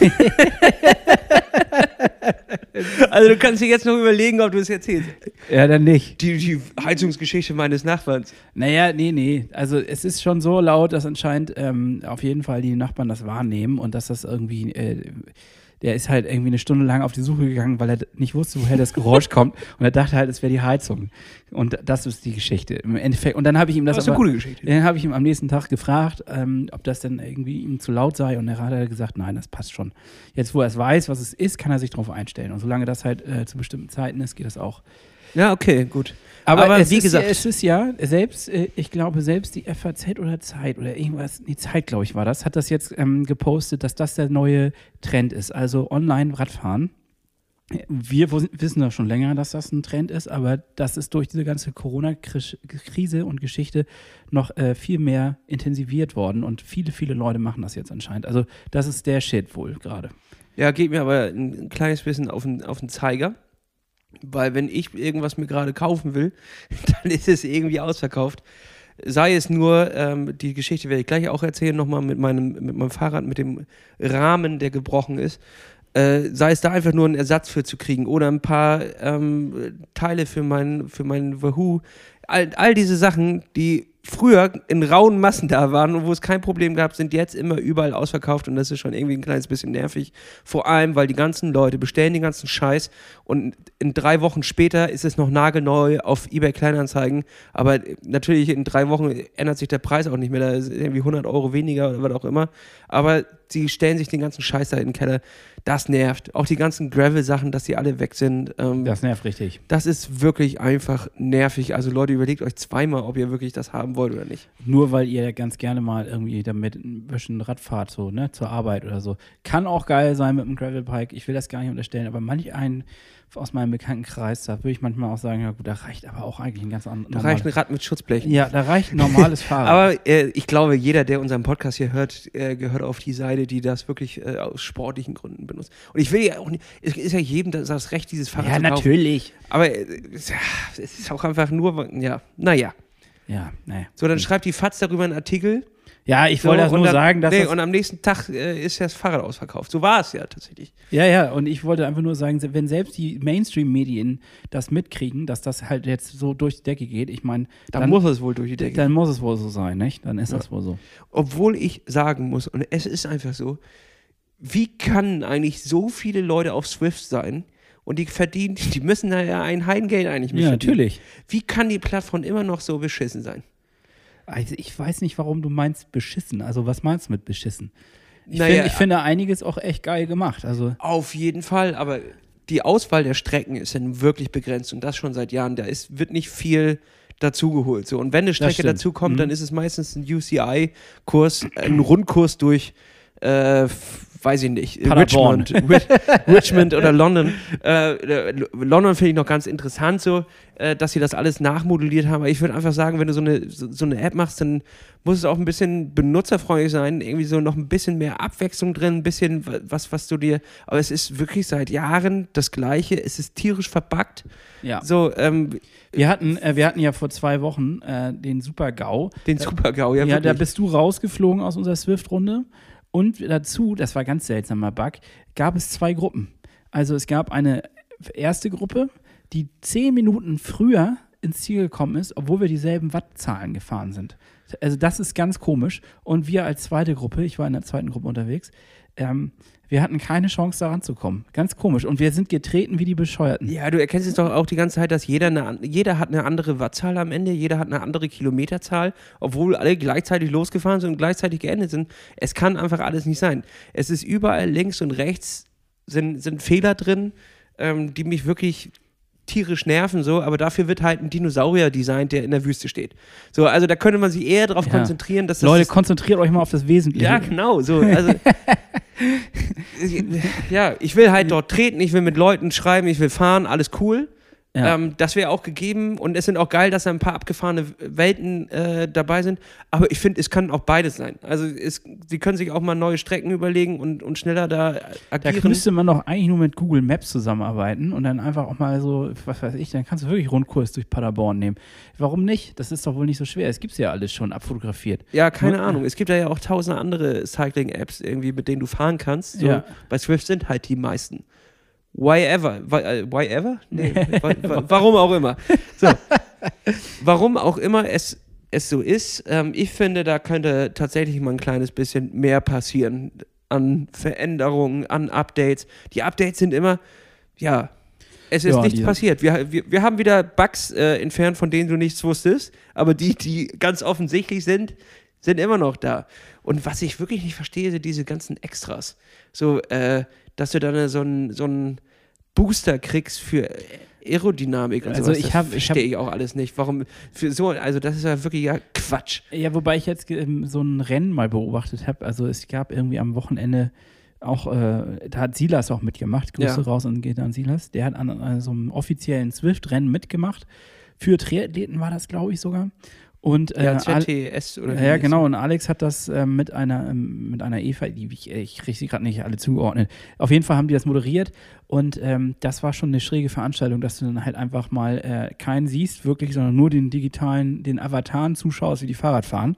also du kannst dir jetzt noch überlegen, ob du es erzählst. ja, dann nicht. Die, die Heizungsgeschichte meines Nachbarns. Naja, nee, nee. Also es ist schon so laut, dass anscheinend ähm, auf jeden Fall die Nachbarn das wahrnehmen und dass das irgendwie, äh, der ist halt irgendwie eine Stunde lang auf die Suche gegangen, weil er nicht wusste, woher das Geräusch kommt und er dachte halt, es wäre die Heizung. Und das ist die Geschichte im Endeffekt. Und dann habe ich ihm das, Das ist eine aber- gute Geschichte. Dann habe ich ihm am nächsten Tag gefragt, ähm, ob das denn irgendwie ihm zu laut sei. Und er hat halt gesagt, nein, das passt schon. Jetzt, wo er es weiß, was es ist, kann er sich darauf einstellen. Und solange das halt äh, zu bestimmten Zeiten ist, geht das auch. Ja, okay, gut. Aber, Aber es wie ist, gesagt- ja, es ist ja, selbst, äh, ich glaube, selbst die FAZ oder Zeit oder irgendwas, die Zeit, glaube ich, war das, hat das jetzt ähm, gepostet, dass das der neue Trend ist. Also Online-Radfahren. Wir wissen doch schon länger, dass das ein Trend ist, aber das ist durch diese ganze Corona-Krise und Geschichte noch äh, viel mehr intensiviert worden und viele, viele Leute machen das jetzt anscheinend. Also das ist der Shit wohl gerade. Ja, geht mir aber ein, ein kleines bisschen auf den, auf den Zeiger. Weil wenn ich irgendwas mir gerade kaufen will, dann ist es irgendwie ausverkauft. Sei es nur, ähm, die Geschichte werde ich gleich auch erzählen, nochmal mit meinem, mit meinem Fahrrad, mit dem Rahmen, der gebrochen ist. Äh, sei es da einfach nur einen Ersatz für zu kriegen oder ein paar ähm, Teile für mein, für mein Wahoo. All, all diese Sachen, die früher in rauen Massen da waren und wo es kein Problem gab, sind jetzt immer überall ausverkauft und das ist schon irgendwie ein kleines bisschen nervig. Vor allem, weil die ganzen Leute bestellen den ganzen Scheiß und in drei Wochen später ist es noch nagelneu auf eBay Kleinanzeigen. Aber natürlich in drei Wochen ändert sich der Preis auch nicht mehr. Da ist irgendwie 100 Euro weniger oder was auch immer. Aber sie stellen sich den ganzen Scheiß da in den Keller. Das nervt. Auch die ganzen Gravel-Sachen, dass die alle weg sind. Ähm, Das nervt richtig. das ist wirklich einfach nervig. Also Leute, überlegt euch zweimal, ob ihr wirklich das haben wollt oder nicht. Nur weil ihr ganz gerne mal irgendwie damit ein bisschen Rad fahrt, so, ne, zur Arbeit oder so. Kann auch geil sein mit einem Gravelbike. Ich will das gar nicht unterstellen, aber manch einen aus meinem Bekanntenkreis, da würde ich manchmal auch sagen, ja gut, da reicht aber auch eigentlich ein ganz anderes. Da reicht ein Rad mit Schutzblechen. Ja, da reicht ein normales Fahrrad. Aber äh, ich glaube, jeder, der unseren Podcast hier hört, äh, gehört auf die Seite, die das wirklich äh, aus sportlichen Gründen benutzt. Und ich will ja auch nicht, es ist ja jedem das, das Recht, dieses Fahrrad ja, zu kaufen. natürlich. Aber äh, es es ist auch einfach nur, ja, naja. Ja, nee. So, dann schreibt die FAZ darüber einen Artikel. Ja, ich wollte das und nur dann, sagen, dass nee, das, und am nächsten Tag äh, ist ja das Fahrrad ausverkauft. So war es ja tatsächlich. Ja, ja, und ich wollte einfach nur sagen, wenn selbst die Mainstream-Medien das mitkriegen, dass das halt jetzt so durch die Decke geht, ich meine, Dann, dann, muss es wohl durch die Decke. dann muss es wohl so sein, nicht? Dann ist das wohl so. Obwohl ich sagen muss, und es ist einfach so, wie kann eigentlich so viele Leute auf Swift sein und die verdienen, die müssen da ja ein Heidengeld eigentlich mit Ja, verdienen. natürlich. Wie kann die Plattform immer noch so beschissen sein? Also ich weiß nicht, warum du meinst beschissen. Also was meinst du mit beschissen? Ich, Naja, find, ich finde einiges auch echt geil gemacht. Also Auf jeden Fall, aber die Auswahl der Strecken ist ja nun wirklich begrenzt und das schon seit Jahren. Da ist, wird nicht viel dazugeholt. So. Und wenn eine Strecke stimmt. dazu kommt, Mhm. dann ist es meistens ein UCI-Kurs, ein Rundkurs durch, äh, f- weiß ich nicht, Paderborn. Richmond, Ri- Richmond oder London. Äh, äh, London finde ich noch ganz interessant so, äh, dass sie das alles nachmodelliert haben. Aber ich würde einfach sagen, wenn du so eine, so, so eine App machst, dann muss es auch ein bisschen benutzerfreundlich sein, irgendwie so noch ein bisschen mehr Abwechslung drin, ein bisschen wa- was, was du dir, aber es ist wirklich seit Jahren das Gleiche, es ist tierisch verbuggt. ja. So, ähm, Wir hatten, äh, wir hatten ja vor zwei Wochen äh, den Super GAU. den Super-GAU, ja, Ja, da wirklich. bist du rausgeflogen aus unserer Swift-Runde. Und dazu, das war ganz seltsamer Bug, gab es zwei Gruppen. Also es gab eine erste Gruppe, die zehn Minuten früher ins Ziel gekommen ist, obwohl wir dieselben Wattzahlen gefahren sind. Also das ist ganz komisch. Und wir als zweite Gruppe, ich war in der zweiten Gruppe unterwegs, ähm, wir hatten keine Chance, da ranzukommen. Ganz komisch. Und wir sind getreten wie die Bescheuerten. Ja, du erkennst jetzt doch auch die ganze Zeit, dass jeder, eine, jeder hat eine andere Wattzahl am Ende, jeder hat eine andere Kilometerzahl, obwohl alle gleichzeitig losgefahren sind und gleichzeitig geendet sind. Es kann einfach alles nicht sein. Es ist überall links und rechts sind, sind Fehler drin, ähm, die mich wirklich tierisch nerven, so, aber dafür wird halt ein Dinosaurier designt, der in der Wüste steht. So, also da könnte man sich eher darauf Ja. konzentrieren, dass das Leute, konzentriert euch mal auf das Wesentliche. ja, genau, so. Also, ja, ich will halt dort treten, ich will mit Leuten schreiben, ich will fahren, alles cool. Ja. Ähm, das wäre auch gegeben und es sind auch geil, dass da ein paar abgefahrene Welten äh, dabei sind. Aber ich finde, es kann auch beides sein. Also es, sie können sich auch mal neue Strecken überlegen und, und schneller da Da agieren. müsste man doch eigentlich nur mit Google Maps zusammenarbeiten und dann einfach auch mal so, was weiß ich, dann kannst du wirklich Rundkurs durch Paderborn nehmen. Warum nicht? Das ist doch wohl nicht so schwer. Es gibt ja alles schon abfotografiert. ja, keine Ja. Ahnung. Es gibt ja auch tausende andere Cycling-Apps irgendwie, mit denen du fahren kannst. So, Ja. Bei Swift sind halt die meisten. Why ever? Why, äh, why ever? Nee, wa, wa, warum auch immer. So. Warum auch immer es, es so ist, ähm, ich finde, da könnte tatsächlich mal ein kleines bisschen mehr passieren an Veränderungen, an Updates. Die Updates sind immer, ja, es ist Ja, nichts passiert. Wir, wir, wir haben wieder Bugs äh, entfernt, von denen du nichts wusstest, aber die, die ganz offensichtlich sind, sind immer noch da. Und was ich wirklich nicht verstehe, sind diese ganzen Extras. So, äh, dass du dann so einen so einen Booster kriegst für Aerodynamik und Also sowas. ich das hab- ich verstehe hab- ich auch alles nicht. Warum für so, also das ist ja wirklich ja Quatsch. Ja, wobei ich jetzt ähm, so ein Rennen mal beobachtet habe. Also es gab irgendwie am Wochenende auch, äh, da hat Silas auch mitgemacht. Grüße Ja. raus und geht an Silas. Der hat an, an so einem offiziellen Swift-Rennen mitgemacht. Für Triathleten war das, glaube ich, sogar. Und äh, Ja, ZTS oder Ja, genau. Und Alex hat das ähm, mit einer ähm, mit einer Eva, die ich, ich kriege sie gerade nicht alle zugeordnet. Auf jeden Fall haben die das moderiert und ähm, das war schon eine schräge Veranstaltung, dass du dann halt einfach mal äh, keinen siehst, wirklich, sondern nur den digitalen, den Avataren zuschaust, wie die Fahrrad fahren.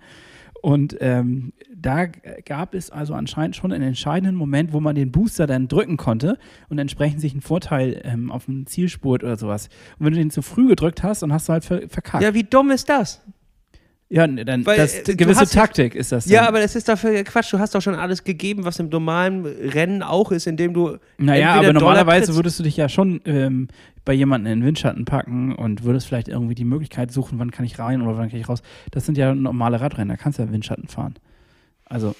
Und ähm, da gab es also anscheinend schon einen entscheidenden Moment, wo man den Booster dann drücken konnte und entsprechend sich einen Vorteil ähm, auf dem Zielspurt oder sowas. Und wenn du den zu früh gedrückt hast, dann hast du halt ver verkackt. Ja, wie dumm ist das? Ja, ne, dann Weil, das, äh, gewisse Taktik ist das. Ja, dann. aber das ist dafür Quatsch. Du hast doch schon alles gegeben, was im normalen Rennen auch ist, indem du. Naja, aber normalerweise würdest du dich ja schon ähm, bei jemandem in den Windschatten packen und würdest vielleicht irgendwie die Möglichkeit suchen, wann kann ich rein oder wann kann ich raus. Das sind ja normale Radrennen, da kannst du ja Windschatten fahren. Also,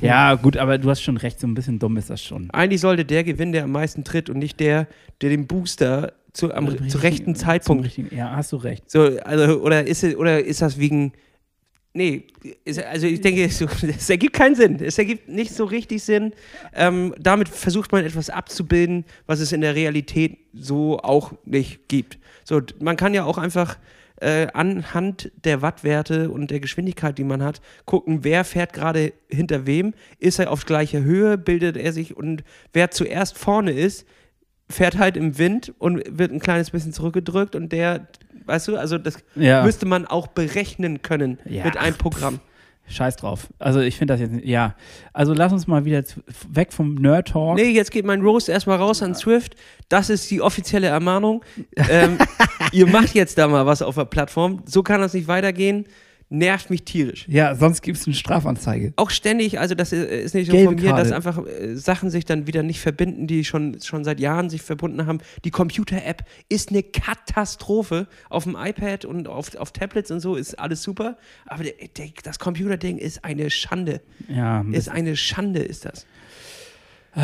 ja, gut, aber du hast schon recht, so ein bisschen dumm ist das schon. Eigentlich sollte der gewinnen, der am meisten tritt und nicht der, der den Booster zu, am, Zum zu rechten Zeitpunkt. zum Ja, hast du recht. So, also, oder ist oder ist das wegen. Nee, also ich denke, es, ergibt keinen Sinn. Es ergibt nicht so richtig Sinn. Ähm, damit versucht man etwas abzubilden, was es in der Realität so auch nicht gibt. So, man kann ja auch einfach äh, anhand der Wattwerte und der Geschwindigkeit, die man hat, gucken, wer fährt gerade hinter wem, ist er auf gleicher Höhe, bildet er sich und wer zuerst vorne ist, fährt halt im Wind und wird ein kleines bisschen zurückgedrückt und der, weißt du, also das Ja. müsste man auch berechnen können Ja, mit einem Programm. Scheiß drauf. Also ich finde das jetzt nicht, ja. Also lass uns mal wieder weg vom Nerd Talk. Nee, jetzt geht mein Roast erstmal raus an Swift. Das ist die offizielle Ermahnung. ähm, ihr macht jetzt da mal was auf der Plattform. So kann das nicht weitergehen. Nervt mich tierisch. Ja, sonst gibt es eine Strafanzeige. Auch ständig, also das ist nicht so Gelbe von mir, Karte. dass einfach äh, Sachen sich dann wieder nicht verbinden, die schon, schon seit Jahren sich verbunden haben. Die Computer-App ist eine Katastrophe. Auf dem iPad und auf, auf Tablets und so ist alles super. Aber der, der, das Computerding ist eine Schande. Ja, Ist eine Schande, ist das.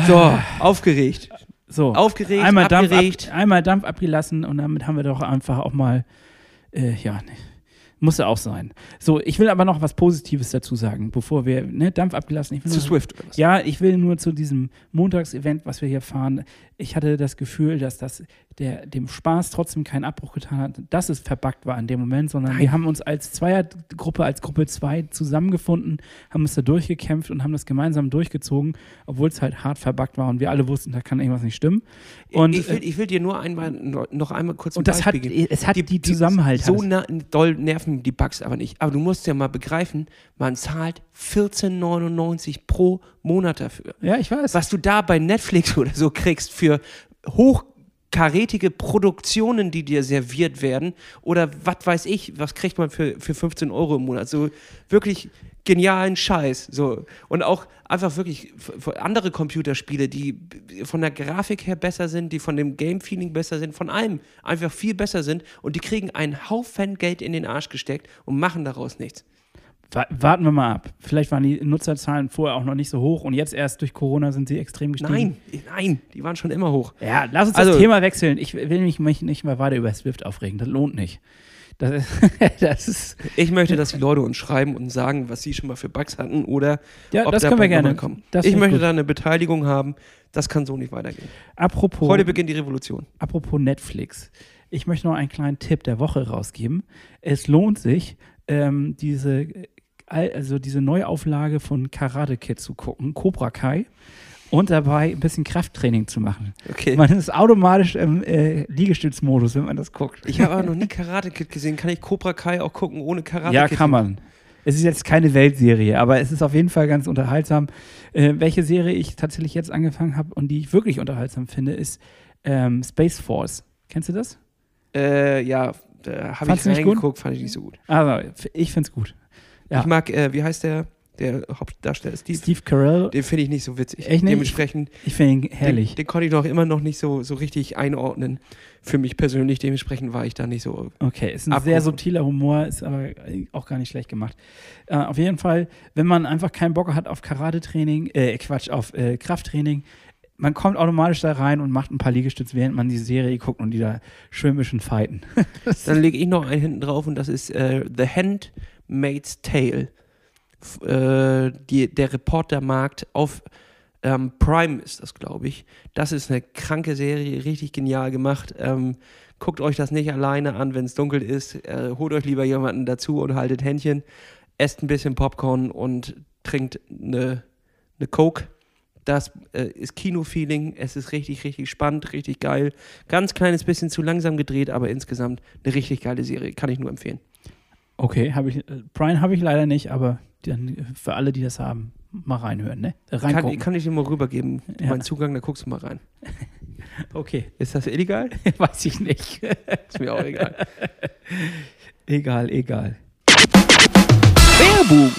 So, aufgeregt. so. Aufgeregt, einmal Dampf, abgeregt. ab, einmal Dampf abgelassen und damit haben wir doch einfach auch mal, äh, ja, ne, muss ja auch sein. So, ich will aber noch was Positives dazu sagen, bevor wir, ne, Dampf abgelassen. Ich will Zu nur- Swift oder was? Ja, ich will nur zu diesem Montagsevent, was wir hier fahren. Ich hatte das Gefühl, dass das der, dem Spaß trotzdem keinen Abbruch getan hat, dass es verbuggt war in dem Moment, sondern wir haben uns als Zweiergruppe, als Gruppe 2 zusammengefunden, haben uns da durchgekämpft und haben das gemeinsam durchgezogen, obwohl es halt hart verbuggt war und wir alle wussten, da kann irgendwas nicht stimmen. Und, ich, will, ich will dir nur einmal, noch einmal kurz ein und das hat, Beispiel geben. es hat die, Zusammenhalt. So hat na, doll nerven die Bugs aber nicht. Aber du musst ja mal begreifen, man zahlt 14,99 pro Monat dafür. ja, ich weiß. Was du da bei Netflix oder so kriegst für hochkarätige Produktionen, die dir serviert werden, oder was weiß ich, was kriegt man für, für 15 Euro im Monat? So wirklich genialen Scheiß. So. Und auch einfach wirklich andere Computerspiele, die von der Grafik her besser sind, die von dem Game-Feeling besser sind, von allem einfach viel besser sind und die kriegen einen Haufen Geld in den Arsch gesteckt und machen daraus nichts. Wa- Warten wir mal ab. Vielleicht waren die Nutzerzahlen vorher auch noch nicht so hoch und jetzt erst durch Corona sind sie extrem gestiegen. Nein, nein, die waren schon immer hoch. Ja, lass uns Also- das Thema wechseln. Ich will mich, mich nicht mehr weiter über Swift aufregen. Das lohnt nicht. Das ist, das ist Ich möchte, dass die Leute uns schreiben und sagen, was sie schon mal für Bugs hatten oder ja, ob das da können wir gerne. kommen. Ich möchte gut. da eine Beteiligung haben. Das kann so nicht weitergehen. apropos, Heute beginnt die Revolution. apropos Netflix. Ich möchte noch einen kleinen Tipp der Woche rausgeben. Es lohnt sich, ähm, diese, also diese Neuauflage von Karate Kid zu gucken, Cobra Kai, und dabei ein bisschen Krafttraining zu machen. Okay. Man ist automatisch im äh, Liegestützmodus, wenn man das guckt. Ich habe aber noch nie Karate Kid gesehen. Kann ich Cobra Kai auch gucken ohne Karate Ja, Kid? kann man. Es ist jetzt keine Weltserie, aber es ist auf jeden Fall ganz unterhaltsam. Äh, welche Serie ich tatsächlich jetzt angefangen habe und die ich wirklich unterhaltsam finde, ist ähm, Space Force. Kennst du das? Äh, ja, da habe ich reingeguckt, fand ich nicht so gut. Also, f- ich finde es gut. Ja. Ich mag, äh, wie heißt der, der Hauptdarsteller? Steve? Steve Carell, Den finde ich nicht so witzig. Echt nicht? Dementsprechend, ich finde ihn herrlich. Den, den konnte ich noch immer noch nicht so, so richtig einordnen. Für mich persönlich, dementsprechend war ich da nicht so. Okay, ist ein Abrufen. sehr subtiler Humor, ist aber auch gar nicht schlecht gemacht. Äh, auf jeden Fall, wenn man einfach keinen Bock hat auf Karate-Training, äh, Quatsch, auf äh, Krafttraining, man kommt automatisch da rein und macht ein paar Liegestütze, während man die Serie guckt und die da bisschen fighten. Dann lege ich noch einen hinten drauf und das ist äh, The Handmaid's Tale. Äh, die, der Reportermarkt auf ähm, Prime ist das, glaube ich. Das ist eine kranke Serie, richtig genial gemacht. Ähm, guckt euch das nicht alleine an, wenn es dunkel ist. Äh, holt euch lieber jemanden dazu und haltet Händchen. Esst ein bisschen Popcorn und trinkt eine, eine Coke. Das äh, ist Kino-Feeling. Es ist richtig, richtig spannend, richtig geil. Ganz kleines bisschen zu langsam gedreht, aber insgesamt eine richtig geile Serie. Kann ich nur empfehlen. Okay, habe ich, äh, Brian habe ich leider nicht, aber dann äh, für alle, die das haben, mal reinhören, ne? Äh, Kann, Reingucken. kann ich dir mal rübergeben, Ja. meinen Zugang, da guckst du mal rein. okay, Ist das illegal? weiß ich nicht. Ist mir auch egal. egal, egal. Werbung!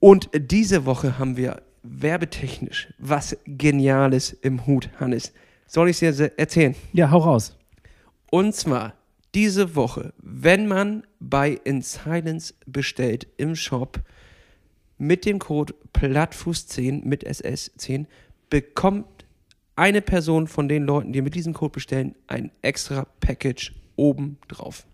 Und diese Woche haben wir werbetechnisch was Geniales im Hut, Hannes. Soll ich es dir erzählen? Ja, hau raus. Und zwar diese Woche, wenn man bei In Silence bestellt im Shop mit dem Code Plattfuß10 mit SS10 bekommt eine Person von den Leuten, die mit diesem Code bestellen, ein extra Package oben drauf.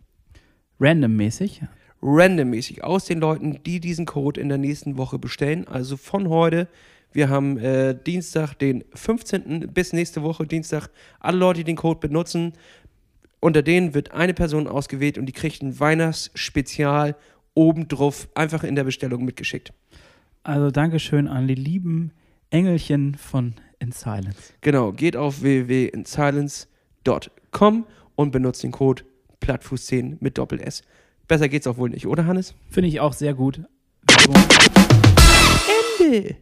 Randommäßig. Randommäßig aus den Leuten, die diesen Code in der nächsten Woche bestellen. Also von heute, wir haben äh, Dienstag, den 15. bis nächste Woche Dienstag, alle Leute, die den Code benutzen, unter denen wird eine Person ausgewählt und die kriegt ein Weihnachtsspezial obendrauf einfach in der Bestellung mitgeschickt. Also Dankeschön an die lieben Engelchen von In Silence. Genau, geht auf www.insilence.com und benutzt den Code Plattfuß10 mit Doppel-S. Besser geht's auch wohl nicht, oder Hannes? Finde ich auch sehr gut. Ende.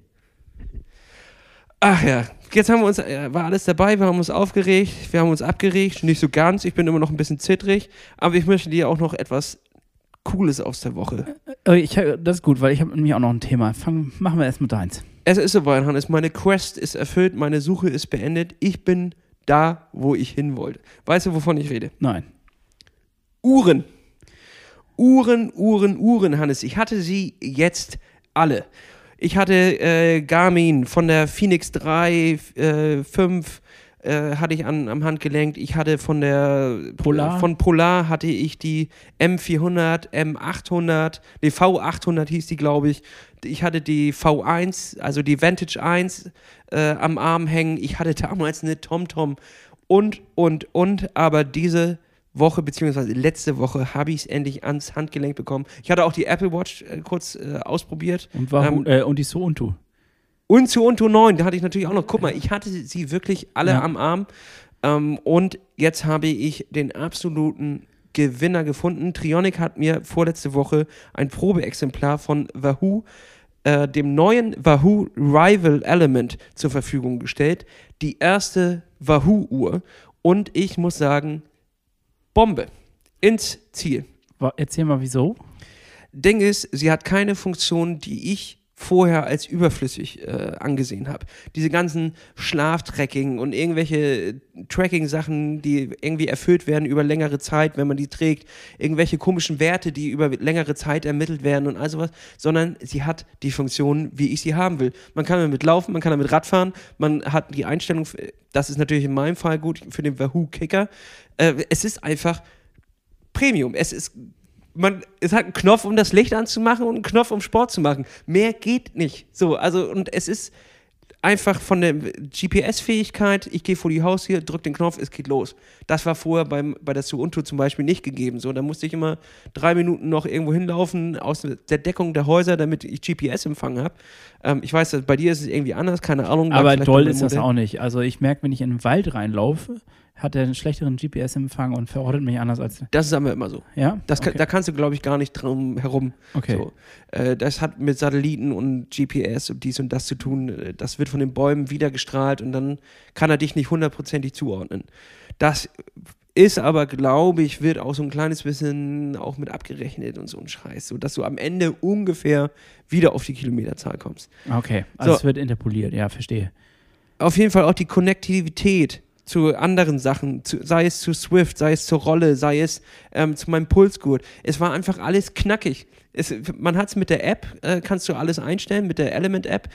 Ach ja, jetzt haben wir uns, äh, war alles dabei, wir haben uns aufgeregt, wir haben uns abgeregt, nicht so ganz, ich bin immer noch ein bisschen zittrig, aber ich möchte dir auch noch etwas Cooles aus der Woche. Äh, Ich, das ist gut, weil ich habe nämlich auch noch ein Thema. Fang, machen wir erst mit deins. Es ist soweit, Hannes, meine Quest ist erfüllt, meine Suche ist beendet, ich bin da, wo ich hin wollte. Weißt du, wovon ich rede? Nein. Uhren. Uhren, Uhren, Uhren, Hannes. Ich hatte sie jetzt alle. Ich hatte äh, Garmin von der Phoenix 3, äh, 5 äh, hatte ich an, am Handgelenk. Ich hatte von der Polar? von Polar hatte ich die M400, M800, die V800 hieß die, glaube ich. Ich hatte die V1, also die Vantage 1 äh, am Arm hängen. Ich hatte damals eine TomTom und, und, und. Aber diese Woche, beziehungsweise letzte Woche, habe ich es endlich ans Handgelenk bekommen. Ich hatte auch die Apple Watch äh, kurz äh, ausprobiert. Und, war, Ähm, äh, und die So und Unto 9, da hatte ich natürlich auch noch. Guck mal, ich hatte sie wirklich alle Ja. am Arm. Ähm, und jetzt habe ich den absoluten Gewinner gefunden. Trionic hat mir vorletzte Woche ein Probeexemplar von Wahoo, äh, dem neuen Wahoo Rival Element, zur Verfügung gestellt. Die erste Wahoo-Uhr. Und ich muss sagen, Bombe. Ins Ziel. Erzähl mal, wieso? Ding ist, sie hat keine Funktion, die ich vorher als überflüssig äh, angesehen habe. Diese ganzen Schlaftracking und irgendwelche Tracking-Sachen, die irgendwie erfüllt werden über längere Zeit, wenn man die trägt, irgendwelche komischen Werte, die über längere Zeit ermittelt werden und all sowas, sondern sie hat die Funktion, wie ich sie haben will. Man kann damit laufen, man kann damit Radfahren, man hat die Einstellung, das ist natürlich in meinem Fall gut für den Wahoo Kicker. Äh, es ist einfach Premium. Es ist man, es hat einen Knopf, um das Licht anzumachen und einen Knopf, um Sport zu machen. Mehr geht nicht. So, also, und es ist einfach von der GPS-Fähigkeit, ich gehe vor die Haustür, drücke den Knopf, es geht los. Das war vorher beim, bei der Suunto zum Beispiel nicht gegeben. So, da musste ich immer drei Minuten noch irgendwo hinlaufen aus der Deckung der Häuser, damit ich GPS-Empfang habe. Ähm, ich weiß, bei dir ist es irgendwie anders, keine Ahnung. Aber doll bei ist das auch nicht. Also ich merke, wenn ich in den Wald reinlaufe, hat er einen schlechteren GPS-Empfang und verortet mich anders als. Das ist aber immer so. Ja? Das kann, okay. Da kannst du, glaube ich, gar nicht drum herum. okay. So, äh, das hat mit Satelliten und GPS und dies und das zu tun. Äh, Das wird von den Bäumen wiedergestrahlt und dann kann er dich nicht hundertprozentig zuordnen. Das ist aber, glaube ich, wird auch so ein kleines bisschen auch mit abgerechnet und so ein Scheiß, sodass du am Ende ungefähr wieder auf die Kilometerzahl kommst. Okay, also So. es wird interpoliert, ja, verstehe. Auf jeden Fall auch die Konnektivität zu anderen Sachen, zu, sei es zu Swift, sei es zur Rolle, sei es ähm, zu meinem Pulsgurt. Es war einfach alles knackig. Es, man hat es mit der App, äh, kannst du alles einstellen, mit der Element-App.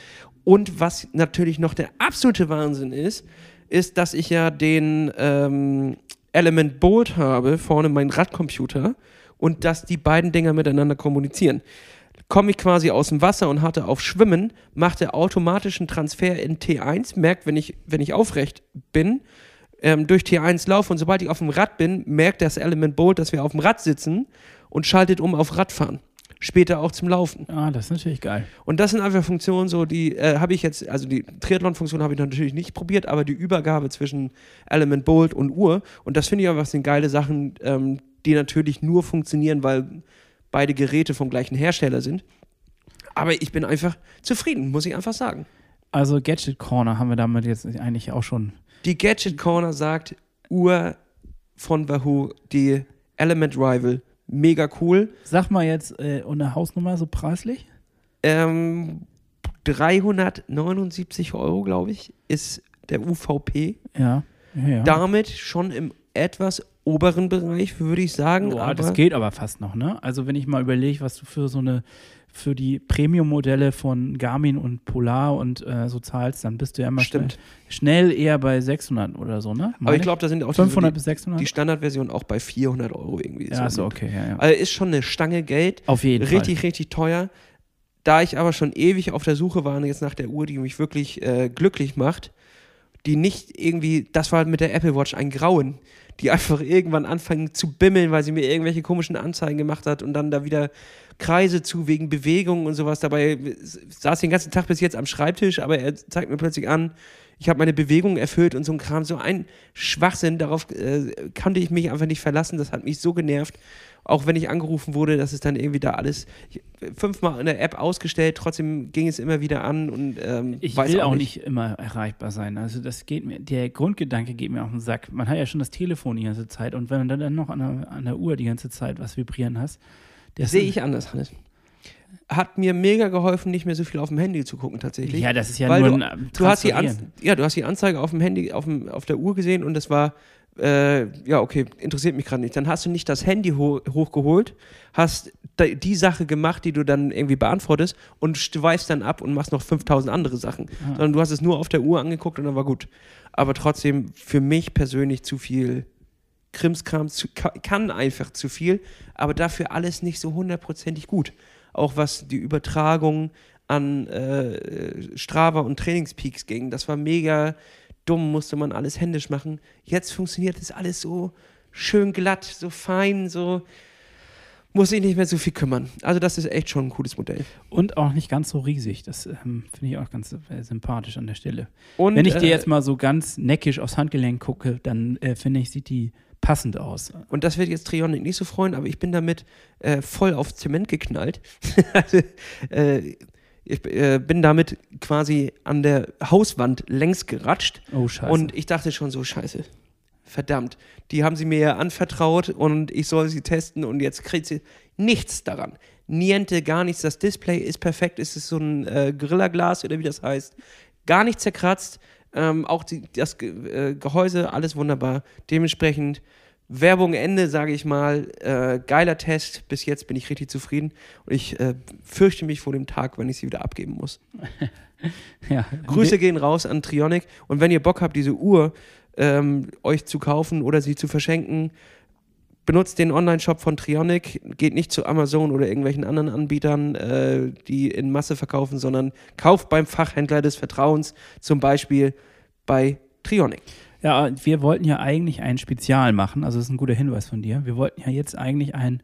Und was natürlich noch der absolute Wahnsinn ist, ist, dass ich ja den ähm, Element Bolt habe, vorne mein Radcomputer, und dass die beiden Dinger miteinander kommunizieren komme ich quasi aus dem Wasser und hatte auf Schwimmen, macht er automatisch einen Transfer in T1, merkt, wenn ich, wenn ich aufrecht bin, ähm, durch T1 laufe und sobald ich auf dem Rad bin, merkt das Element Bolt, dass wir auf dem Rad sitzen und schaltet um auf Radfahren. Später auch zum Laufen. Ah, das ist natürlich geil. Und das sind einfach Funktionen, so die äh, habe ich jetzt, also die Triathlon-Funktion habe ich natürlich nicht probiert, aber die Übergabe zwischen Element Bolt und Uhr. Und das finde ich einfach sind geile Sachen, ähm, die natürlich nur funktionieren, weil beide Geräte vom gleichen Hersteller sind. Aber ich bin einfach zufrieden, muss ich einfach sagen. Also Gadget Corner haben wir damit jetzt eigentlich auch schon. Die Gadget Corner sagt, Uhr von Wahoo, die Element Rival, mega cool. Sag mal jetzt äh, und eine Hausnummer so preislich? Ähm, 379 Euro, glaube ich, ist der UVP. Ja. ja, ja. Damit schon im etwas oberen Bereich, würde ich sagen. Boah, aber das geht aber fast noch, ne? Also wenn ich mal überlege, was du für so eine, für die Premium-Modelle von Garmin und Polar und äh, so zahlst, dann bist du ja immer. Schnell, schnell eher bei 600 oder so, ne? aber Meine ich glaube, da sind auch 500 die, bis 600? die Standardversion auch bei 400 Euro irgendwie. ja, so, okay, ja, ja. Also ist schon eine Stange Geld. Auf jeden richtig, richtig teuer. Da ich aber schon ewig auf der Suche war, jetzt nach der Uhr, die mich wirklich äh, glücklich macht, die nicht irgendwie, das war mit der Apple Watch ein Grauen, die einfach irgendwann anfangen zu bimmeln, weil sie mir irgendwelche komischen Anzeigen gemacht hat und dann da wieder Kreise zu wegen Bewegung und sowas. Dabei saß ich den ganzen Tag bis jetzt am Schreibtisch, aber er zeigt mir plötzlich an, ich habe meine Bewegung erfüllt und so ein Kram, so ein Schwachsinn, darauf äh, konnte ich mich einfach nicht verlassen, das hat mich so genervt. Auch wenn ich angerufen wurde, dass es dann irgendwie da alles fünfmal in der App ausgestellt, trotzdem ging es immer wieder an und ähm, Ich weiß will auch nicht. immer erreichbar sein. Also das geht mir, der Grundgedanke geht mir auf den Sack. Man hat ja schon das Telefon die ganze Zeit und wenn du dann noch an der, an der Uhr die ganze Zeit was vibrieren hast, Das sehe ich anders, Hannes. Hat mir mega geholfen, nicht mehr so viel auf dem Handy zu gucken, tatsächlich. Ja, das ist ja Weil nur du, ein du hast die Transferieren. Anz ja, du hast die Anzeige auf dem Handy, auf, dem, auf der Uhr gesehen und das war, äh, ja, okay, interessiert mich gerade nicht. Dann hast du nicht das Handy ho hochgeholt, hast die Sache gemacht, die du dann irgendwie beantwortest und schweifst dann ab und machst noch 5000 andere Sachen. Sondern du hast es nur auf der Uhr angeguckt und dann war gut. Aber trotzdem für mich persönlich zu viel Krimskram, zu, ka- kann einfach zu viel, aber dafür alles nicht so hundertprozentig gut. Auch was die Übertragung an äh, Strava und Trainingspeaks ging, das war mega dumm, musste man alles händisch machen. Jetzt funktioniert das alles so schön glatt, so fein, so muss ich nicht mehr so viel kümmern. Also das ist echt schon ein cooles Modell. Und auch nicht ganz so riesig. Das ähm, finde ich auch ganz äh, sympathisch an der Stelle. Und, Wenn ich dir äh, jetzt mal so ganz neckisch aufs Handgelenk gucke, dann äh, finde ich, sieht die passend aus. Und das wird jetzt Trionic nicht so freuen, aber ich bin damit äh, voll auf Zement geknallt. also, äh, ich äh, bin damit quasi an der Hauswand längs geratscht. Oh, scheiße. Und ich dachte schon so, scheiße. Verdammt. Die haben sie mir ja anvertraut und ich soll sie testen und jetzt kriegt sie nichts daran. Niente, gar nichts. Das Display ist perfekt. Es ist so ein äh, Gorilla-Glas oder wie das heißt. Gar nicht zerkratzt. Ähm, auch die, das Ge äh, Gehäuse, alles wunderbar. Dementsprechend Werbung Ende, sage ich mal. Äh, geiler Test. Bis jetzt bin ich richtig zufrieden. Und ich äh, fürchte mich vor dem Tag, wenn ich sie wieder abgeben muss. ja. Grüße gehen raus an Trionic. Und wenn ihr Bock habt, diese Uhr ähm, euch zu kaufen oder sie zu verschenken, benutzt den Online-Shop von Trionic. Geht nicht zu Amazon oder irgendwelchen anderen Anbietern, äh, die in Masse verkaufen, sondern kauft beim Fachhändler des Vertrauens, zum Beispiel bei Trionic. Ja, wir wollten ja eigentlich ein Spezial machen, also das ist ein guter Hinweis von dir. Wir wollten ja jetzt eigentlich ein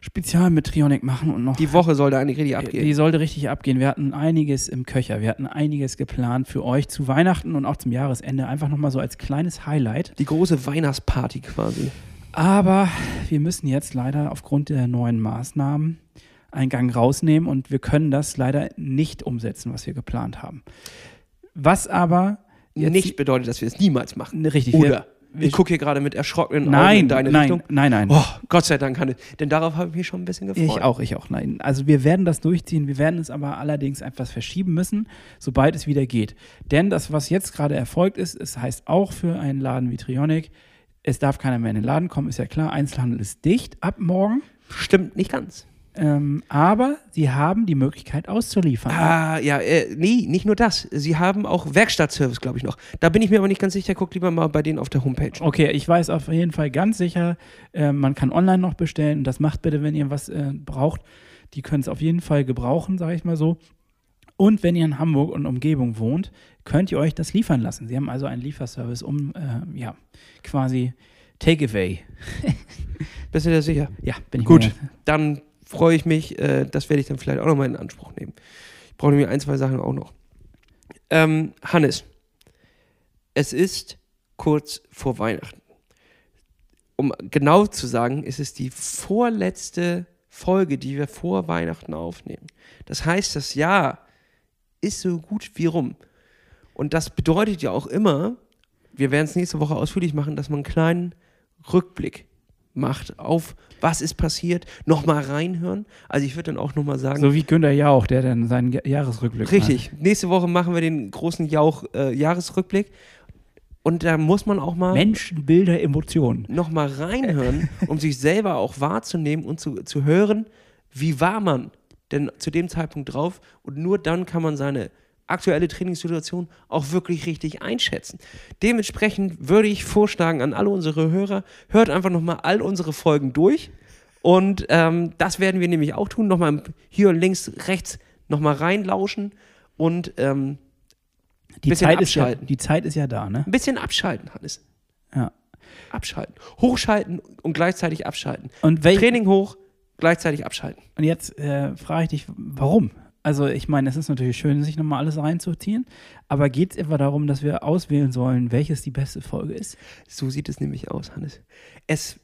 Spezial mit Trionic machen und noch. Die Woche soll da eigentlich richtig die abgehen. sollte richtig abgehen. Wir hatten einiges im Köcher. Wir hatten einiges geplant für euch zu Weihnachten und auch zum Jahresende. Einfach nochmal so als kleines Highlight. Die große Weihnachtsparty quasi. Aber wir müssen jetzt leider aufgrund der neuen Maßnahmen einen Gang rausnehmen und wir können das leider nicht umsetzen, was wir geplant haben. Was aber jetzt Nicht bedeutet, dass wir es niemals machen. richtig Oder? wir- ich gucke hier gerade mit erschrockenen Augen nein, in deine nein, Richtung. nein, nein. Oh, Gott sei Dank, Hannes. Denn darauf habe ich mich schon ein bisschen gefreut. Ich auch, ich auch. Nein, also wir werden das durchziehen. Wir werden es aber allerdings etwas verschieben müssen, sobald es wieder geht. Denn das, was jetzt gerade erfolgt ist, es heißt auch für einen Laden wie Trionic, es darf keiner mehr in den Laden kommen, ist ja klar. Einzelhandel ist dicht ab morgen. Stimmt nicht ganz. Ähm, aber sie haben die Möglichkeit auszuliefern. Ah, ja, äh, nee, nicht nur das. Sie haben auch Werkstattservice, glaube ich, noch. Da bin ich mir aber nicht ganz sicher. Guck lieber mal bei denen auf der Homepage. Okay, ich weiß auf jeden Fall ganz sicher, äh, man kann online noch bestellen. Das macht bitte, wenn ihr was äh, braucht. Die können es auf jeden Fall gebrauchen, sage ich mal so. Und wenn ihr in Hamburg und Umgebung wohnt, könnt ihr euch das liefern lassen. Sie haben also einen Lieferservice um, äh, ja, quasi Takeaway. Bist du dir sicher? Ja, bin ich Gut. mir- Dann freue ich mich. Äh, das werde ich dann vielleicht auch nochmal in Anspruch nehmen. Ich brauche nämlich ein, zwei Sachen auch noch. Ähm, Hannes, es ist kurz vor Weihnachten. Um genau zu sagen, ist es die vorletzte Folge, die wir vor Weihnachten aufnehmen. Das heißt, das Jahr ist so gut wie rum. Und das bedeutet ja auch immer, wir werden es nächste Woche ausführlich machen, dass man einen kleinen Rückblick macht auf, was ist passiert, nochmal reinhören. Also ich würde dann auch nochmal sagen, So wie Günter Jauch, der dann seinen Jahresrückblick richtig, nächste Woche machen wir den großen Jauch-Jahresrückblick. Und da muss man auch macht. mal Menschen, Bilder, Emotionen. nochmal reinhören, um sich selber auch wahrzunehmen und zu, zu hören, wie war man denn zu dem Zeitpunkt drauf. Und nur dann kann man seine aktuelle Trainingssituation auch wirklich richtig einschätzen. Dementsprechend würde ich vorschlagen an alle unsere Hörer, hört einfach nochmal all unsere Folgen durch. Und ähm, das werden wir nämlich auch tun. Nochmal hier links, rechts nochmal reinlauschen und ähm, Die Bisschen Zeit, ist ja, abschalten. die Zeit ist ja da, ne? ein bisschen abschalten, Hannes. Ja. Abschalten. Hochschalten und gleichzeitig abschalten. Und, Training hoch, gleichzeitig abschalten. und jetzt äh, frage ich dich, warum? Also ich meine, es ist natürlich schön, sich nochmal alles reinzuziehen, aber geht es etwa darum, dass wir auswählen sollen, welches die beste Folge ist? So sieht es nämlich aus, Hannes. Es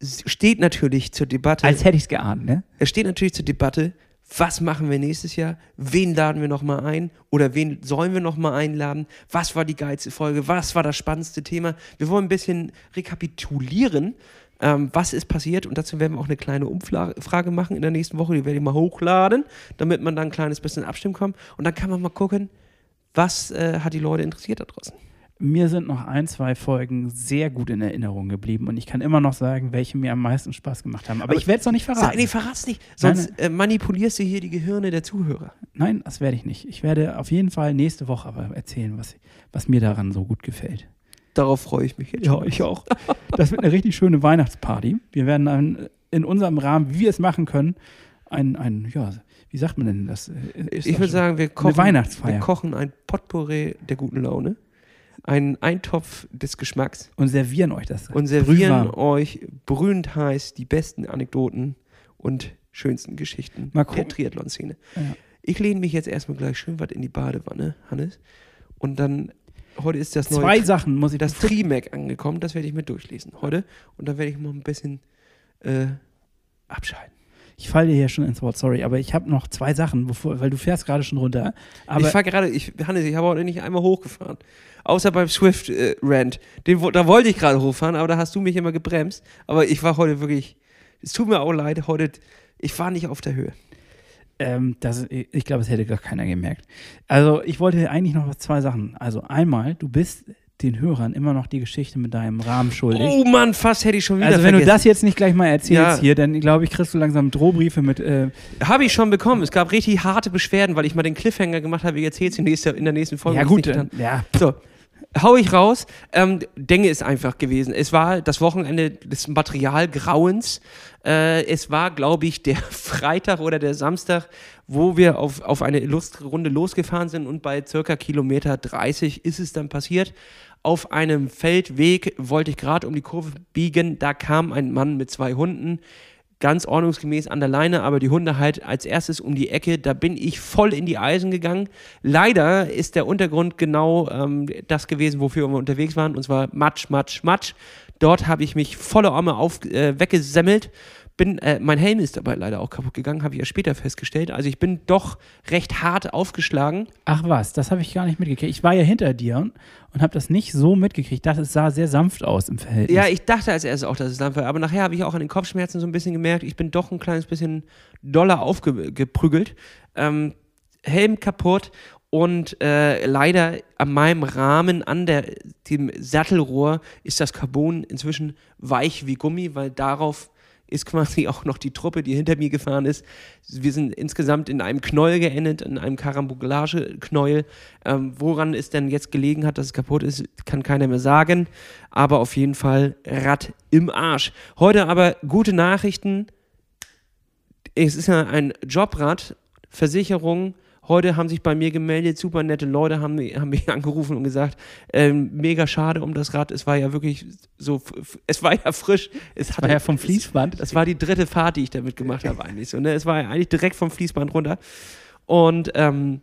steht natürlich zur Debatte. Als hätte ich es geahnt, ne? Es steht natürlich zur Debatte, was machen wir nächstes Jahr? Wen laden wir nochmal ein? Oder wen sollen wir nochmal einladen? Was war die geilste Folge? Was war das spannendste Thema? Wir wollen ein bisschen rekapitulieren, ähm, was ist passiert. Und dazu werden wir auch eine kleine Umfrage machen in der nächsten Woche. Die werde ich mal hochladen, damit man dann ein kleines bisschen abstimmen kommt. Und dann kann man mal gucken, was äh, hat die Leute interessiert da draußen. Mir sind noch ein, zwei Folgen sehr gut in Erinnerung geblieben und ich kann immer noch sagen, welche mir am meisten Spaß gemacht haben. Aber, Aber ich werde es noch nicht verraten. Sag, nee, verrat's nicht. Sonst äh, manipulierst du hier die Gehirne der Zuhörer. Nein, das werde ich nicht. Ich werde auf jeden Fall nächste Woche aber erzählen, was, was mir daran so gut gefällt. Darauf freue ich mich jetzt. Ja, ich auch. Das wird eine richtig schöne Weihnachtsparty. Wir werden ein, in unserem Rahmen, wie wir es machen können, ein, ein ja, wie sagt man denn das? Ist ich würde sagen, wir kochen, wir kochen ein Potpourri der guten Laune einen Eintopf des Geschmacks. Und servieren euch das. Und servieren Brühwarm. euch brühend heiß die besten Anekdoten und schönsten Geschichten der Triathlon-Szene. Ja. Ich lehne mich jetzt erstmal gleich schön was in die Badewanne, Hannes. Und dann, heute ist das neue. Zwei Sachen muss ich Das Trimac angekommen, das werde ich mir durchlesen heute. Und dann werde ich mal ein bisschen äh, abschalten. Ich falle dir hier schon ins Wort, sorry, aber ich habe noch zwei Sachen, bevor, weil du fährst gerade schon runter. Ich fahre gerade, ich, Hannes, ich habe heute nicht einmal hochgefahren. Außer beim Swift-Rant. Äh, da wollte ich gerade hochfahren, aber da hast du mich immer gebremst. Aber ich war heute wirklich, es tut mir auch leid, heute, ich war nicht auf der Höhe. Ähm, das, ich glaube, es hätte gar keiner gemerkt. Also, ich wollte eigentlich noch zwei Sachen. Also, einmal, du bist den Hörern immer noch die Geschichte mit deinem Rahmen schuldig. Oh Mann, fast hätte ich schon wieder Also wenn vergessen. du das jetzt nicht gleich mal erzählst ja. hier, dann glaube ich, kriegst du langsam Drohbriefe mit. Äh habe ich schon bekommen. Es gab richtig harte Beschwerden, weil ich mal den Cliffhanger gemacht habe. Wie erzählst du in der nächsten Folge? Ja gut, dann, ja. So, hau ich raus. Ähm, Denge ist einfach gewesen. Es war das Wochenende des Materialgrauens. Äh, es war, glaube ich, der Freitag oder der Samstag, wo wir auf, auf eine illustre Runde losgefahren sind und bei circa Kilometer 30 ist es dann passiert. Auf einem Feldweg wollte ich gerade um die Kurve biegen, da kam ein Mann mit zwei Hunden, ganz ordnungsgemäß an der Leine, aber die Hunde halt als erstes um die Ecke. Da bin ich voll in die Eisen gegangen. Leider ist der Untergrund genau ähm, das gewesen, wofür wir unterwegs waren, und zwar Matsch, Matsch, Matsch. Dort habe ich mich volle Arme auf, äh, weggesemmelt bin, äh, mein Helm ist dabei leider auch kaputt gegangen, habe ich ja später festgestellt. Also ich bin doch recht hart aufgeschlagen. Ach was, das habe ich gar nicht mitgekriegt. Ich war ja hinter dir und habe das nicht so mitgekriegt. Ich dachte, es sah sehr sanft aus im Verhältnis. Ja, ich dachte als erstes auch, dass es sanft war. Aber nachher habe ich auch an den Kopfschmerzen so ein bisschen gemerkt, ich bin doch ein kleines bisschen doller aufgeprügelt. Ähm, Helm kaputt und äh, leider an meinem Rahmen, an der, dem Sattelrohr, ist das Carbon inzwischen weich wie Gummi, weil darauf ist quasi auch noch die Truppe, die hinter mir gefahren ist. Wir sind insgesamt in einem Knäuel geendet, in einem Karambolage-Knäuel. Ähm, woran es denn jetzt gelegen hat, dass es kaputt ist, kann keiner mehr sagen. Aber auf jeden Fall Rad im Arsch. Heute aber gute Nachrichten. Es ist ja ein Jobrad, Versicherung, Heute haben sich bei mir gemeldet, super nette Leute haben, haben mich angerufen und gesagt, ähm, mega schade um das Rad. Es war ja wirklich so, es war ja frisch. Es hatte, war ja vom Fließband. Das war die dritte Fahrt, die ich damit gemacht habe eigentlich. So, ne? Es war ja eigentlich direkt vom Fließband runter. Und ähm,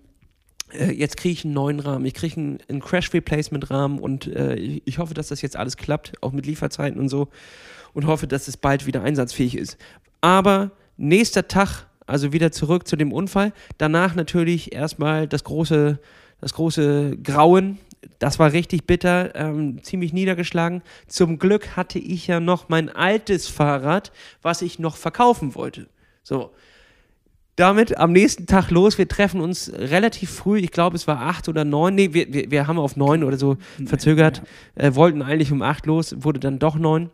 äh, jetzt kriege ich einen neuen Rahmen. Ich kriege einen, einen Crash-Replacement-Rahmen und äh, ich hoffe, dass das jetzt alles klappt, auch mit Lieferzeiten und so. Und hoffe, dass es bald wieder einsatzfähig ist. Aber nächster Tag also wieder zurück zu dem Unfall. Danach natürlich erstmal das große, das große Grauen. Das war richtig bitter, ähm, ziemlich niedergeschlagen. Zum Glück hatte ich ja noch mein altes Fahrrad, was ich noch verkaufen wollte. So. Damit am nächsten Tag los. Wir treffen uns relativ früh. Ich glaube, es war acht oder neun. Nee, wir, wir, wir haben auf neun oder so verzögert. Äh, wollten eigentlich um acht los, wurde dann doch neun.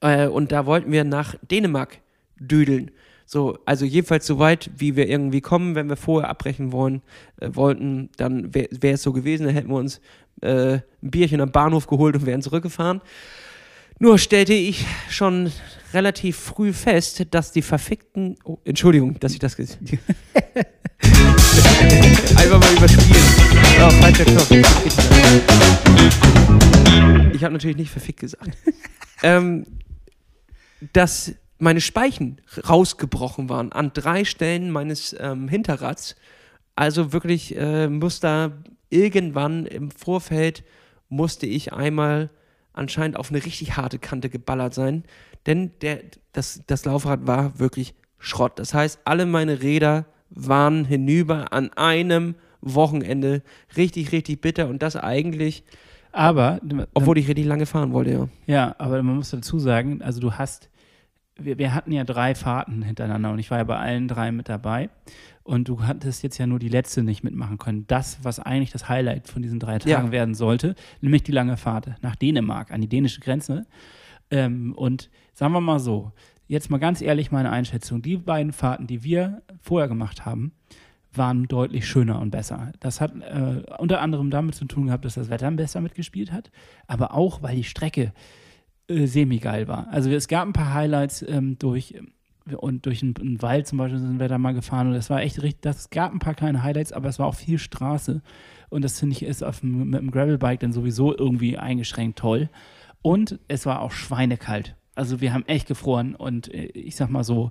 Äh, und da wollten wir nach Dänemark düdeln. So, also jedenfalls so weit, wie wir irgendwie kommen, wenn wir vorher abbrechen wollen, äh, wollten, dann wäre wär es so gewesen, dann hätten wir uns äh, ein Bierchen am Bahnhof geholt und wären zurückgefahren. Nur stellte ich schon relativ früh fest, dass die verfickten. Oh, Entschuldigung, dass ich das. Einfach mal überspielen. Oh, falscher Knopf. Ich habe natürlich nicht verfickt gesagt. ähm, dass meine Speichen rausgebrochen waren an drei Stellen meines ähm, Hinterrads. Also wirklich äh, muss da irgendwann im Vorfeld musste ich einmal anscheinend auf eine richtig harte Kante geballert sein, denn der, das, das Laufrad war wirklich Schrott. Das heißt, alle meine Räder waren hinüber an einem Wochenende richtig, richtig bitter und das eigentlich, Aber, obwohl ich richtig lange fahren wollte, ja. ja, aber man muss dazu sagen, also du hast, wir, wir hatten ja drei Fahrten hintereinander und ich war ja bei allen drei mit dabei. Und du hattest jetzt ja nur die letzte nicht mitmachen können. Das, was eigentlich das Highlight von diesen drei Tagen Ja. werden sollte, nämlich die lange Fahrt nach Dänemark, an die dänische Grenze. Ähm, und sagen wir mal so, jetzt mal ganz ehrlich meine Einschätzung, die beiden Fahrten, die wir vorher gemacht haben, waren deutlich schöner und besser. Das hat äh, unter anderem damit zu tun gehabt, dass das Wetter besser mitgespielt hat, aber auch, weil die Strecke äh, semi-geil war. Also es gab ein paar Highlights ähm, durch und durch einen, einen Wald zum Beispiel sind wir da mal gefahren und das war echt richtig, das gab ein paar kleine Highlights, aber es war auch viel Straße und das finde ich ist auf mit dem Gravelbike dann sowieso irgendwie eingeschränkt toll und es war auch schweinekalt. Also wir haben echt gefroren und äh, ich sag mal so,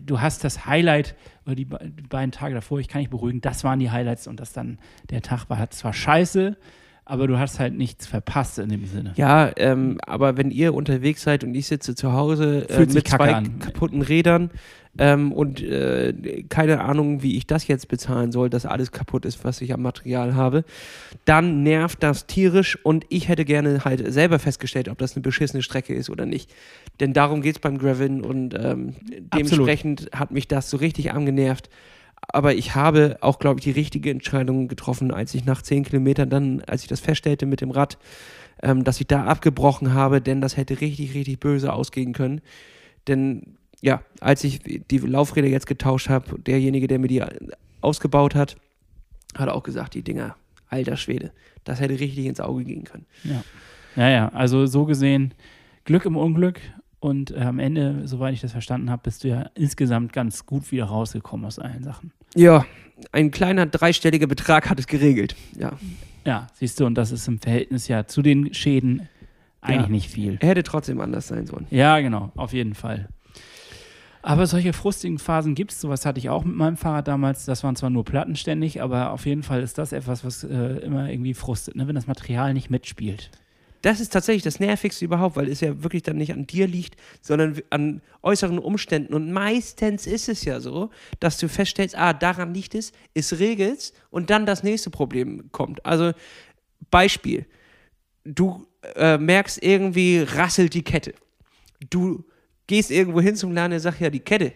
du hast das Highlight oder die, die beiden Tage davor, ich kann dich beruhigen, das waren die Highlights und das dann der Tag war zwar scheiße, aber du hast halt nichts verpasst in dem Sinne. Ja, ähm, aber wenn ihr unterwegs seid und ich sitze zu Hause äh, mit zwei an. kaputten Rädern ähm, und äh, keine Ahnung, wie ich das jetzt bezahlen soll, dass alles kaputt ist, was ich am Material habe, dann nervt das tierisch und ich hätte gerne halt selber festgestellt, ob das eine beschissene Strecke ist oder nicht. Denn darum geht es beim Graveln und ähm, dementsprechend hat mich das so richtig angenervt. Aber ich habe auch, glaube ich, die richtige Entscheidung getroffen, als ich nach zehn Kilometern dann, als ich das feststellte mit dem Rad, ähm, dass ich da abgebrochen habe, denn das hätte richtig, richtig böse ausgehen können. Denn ja, als ich die Laufräder jetzt getauscht habe, derjenige, der mir die ausgebaut hat, hat auch gesagt, die Dinger, alter Schwede, das hätte richtig ins Auge gehen können. Ja. Ja, ja, also so gesehen Glück im Unglück und äh, am Ende, soweit ich das verstanden habe, bist du ja insgesamt ganz gut wieder rausgekommen aus allen Sachen. Ja, ein kleiner dreistelliger Betrag hat es geregelt. Ja, Ja, siehst du, und das ist im Verhältnis ja zu den Schäden eigentlich Ja. nicht viel. er hätte trotzdem anders sein sollen. Ja, genau, auf jeden Fall. Aber solche frustigen Phasen gibt es. Sowas hatte ich auch mit meinem Fahrrad damals. Das waren zwar nur Platten ständig, aber auf jeden Fall ist das etwas, was äh, immer irgendwie frustet, ne? wenn das Material nicht mitspielt. Das ist tatsächlich das Nervigste überhaupt, weil es ja wirklich dann nicht an dir liegt, sondern an äußeren Umständen. Und meistens ist es ja so, dass du feststellst, ah, daran liegt es, es regelt und dann das nächste Problem kommt. Also Beispiel, du äh, merkst irgendwie, rasselt die Kette. Du gehst irgendwo hin zum Laden, der sagt, ja, die Kette,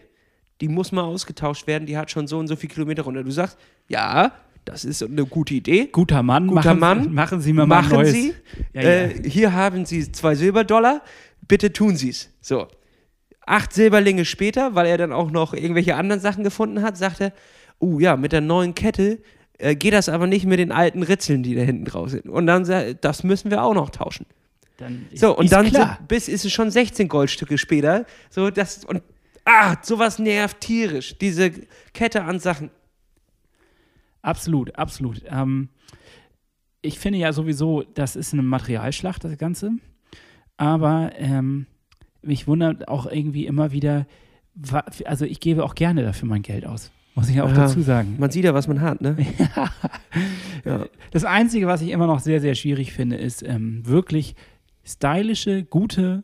die muss mal ausgetauscht werden, die hat schon so und so viele Kilometer runter. Du sagst, ja, das ist eine gute Idee. Guter Mann, Guter machen, Mann, machen Sie mir mal ein Machen neues. Sie. Ja, äh, hier haben Sie zwei Silberdollar. Bitte tun Sie es. So. Acht Silberlinge später, weil er dann auch noch irgendwelche anderen Sachen gefunden hat, sagt er, uh ja, mit der neuen Kette äh, geht das aber nicht mit den alten Ritzeln, die da hinten drauf sind. Und dann sagt er, das müssen wir auch noch tauschen. Dann ist, So, und dann sind, bis ist es schon 16 Goldstücke später. So, das, und ah, sowas nervt tierisch. Diese Kette an Sachen. Absolut, absolut. Ähm, ich finde ja sowieso, das ist eine Materialschlacht, das Ganze. Aber ähm, mich wundert auch irgendwie immer wieder, also ich gebe auch gerne dafür mein Geld aus. Muss ich ja auch Ja. dazu sagen. Man sieht ja, was man hat, ne? ja. Das Einzige, was ich immer noch sehr, sehr schwierig finde, ist ähm, wirklich stylische, gute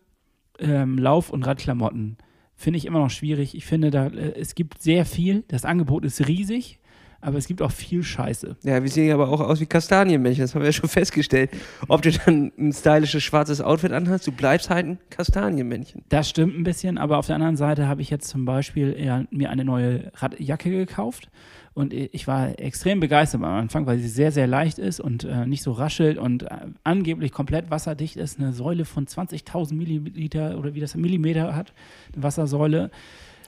ähm, Lauf- und Radklamotten. Finde ich immer noch schwierig. Ich finde, da, äh, es gibt sehr viel. Das Angebot ist riesig, aber es gibt auch viel Scheiße. Ja, wir sehen aber auch aus wie Kastanienmännchen, das haben wir ja schon festgestellt. Ob du dann ein stylisches schwarzes Outfit anhast, du bleibst halt ein Kastanienmännchen. Das stimmt ein bisschen, aber auf der anderen Seite habe ich jetzt zum Beispiel eher mir eine neue Radjacke gekauft und ich war extrem begeistert am Anfang, weil sie sehr, sehr leicht ist und äh, nicht so raschelt und äh, angeblich komplett wasserdicht ist. Eine Säule von 20.000 Milliliter oder wie das Millimeter hat, eine Wassersäule.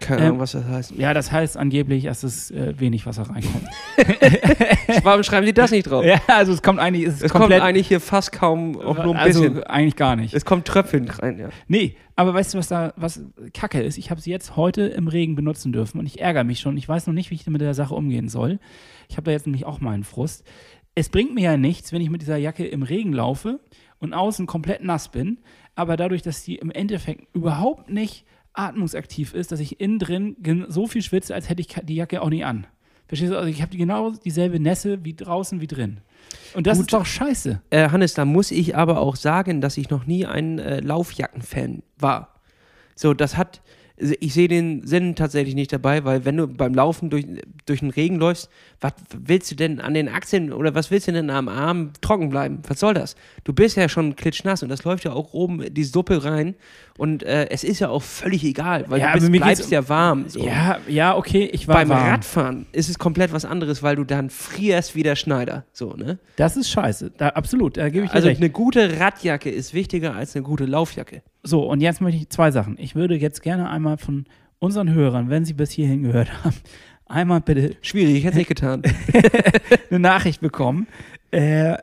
Keine Ähm, Ahnung, was das heißt. Ja, das heißt angeblich, dass es äh, wenig Wasser reinkommt. Warum schreiben die das nicht drauf? ja, also es kommt eigentlich, es Es kommt eigentlich hier fast kaum, auch nur ein also bisschen. eigentlich gar nicht. Es kommt Tröpfeln rein, ja. Nee, aber weißt du, was da was Kacke ist? Ich habe sie jetzt heute im Regen benutzen dürfen und ich ärgere mich schon. Ich weiß noch nicht, wie ich mit der Sache umgehen soll. Ich habe da jetzt nämlich auch meinen Frust. Es bringt mir ja nichts, wenn ich mit dieser Jacke im Regen laufe und außen komplett nass bin, aber dadurch, dass die im Endeffekt überhaupt nicht atmungsaktiv ist, dass ich innen drin so viel schwitze, als hätte ich die Jacke auch nicht an. Verstehst du? Also ich habe genau dieselbe Nässe wie draußen wie drin. Und das Gut. ist doch scheiße. Äh, Hannes, da muss ich aber auch sagen, dass ich noch nie ein äh, Laufjacken-Fan war. So, das hat, ich sehe den Sinn tatsächlich nicht dabei, weil wenn du beim Laufen durch, durch den Regen läufst, was willst du denn an den Achseln oder was willst du denn am Arm trocken bleiben? Was soll das? Du bist ja schon klitschnass und das läuft ja auch oben die Suppe rein und äh, es ist ja auch völlig egal, weil Ja, du bist, bleibst ja warm. So. Ja, ja, okay, ich war Beim warm. Radfahren ist es komplett was anderes, weil du dann frierst wie der Schneider. So, ne? Das ist scheiße. Da, absolut, da gebe ich Also recht. eine gute Radjacke ist wichtiger als eine gute Laufjacke. So, und jetzt möchte ich zwei Sachen. Ich würde jetzt gerne einmal von unseren Hörern, wenn sie bis hierhin gehört haben, einmal bitte Schwierig, ich hätte es nicht getan. eine Nachricht bekommen, äh,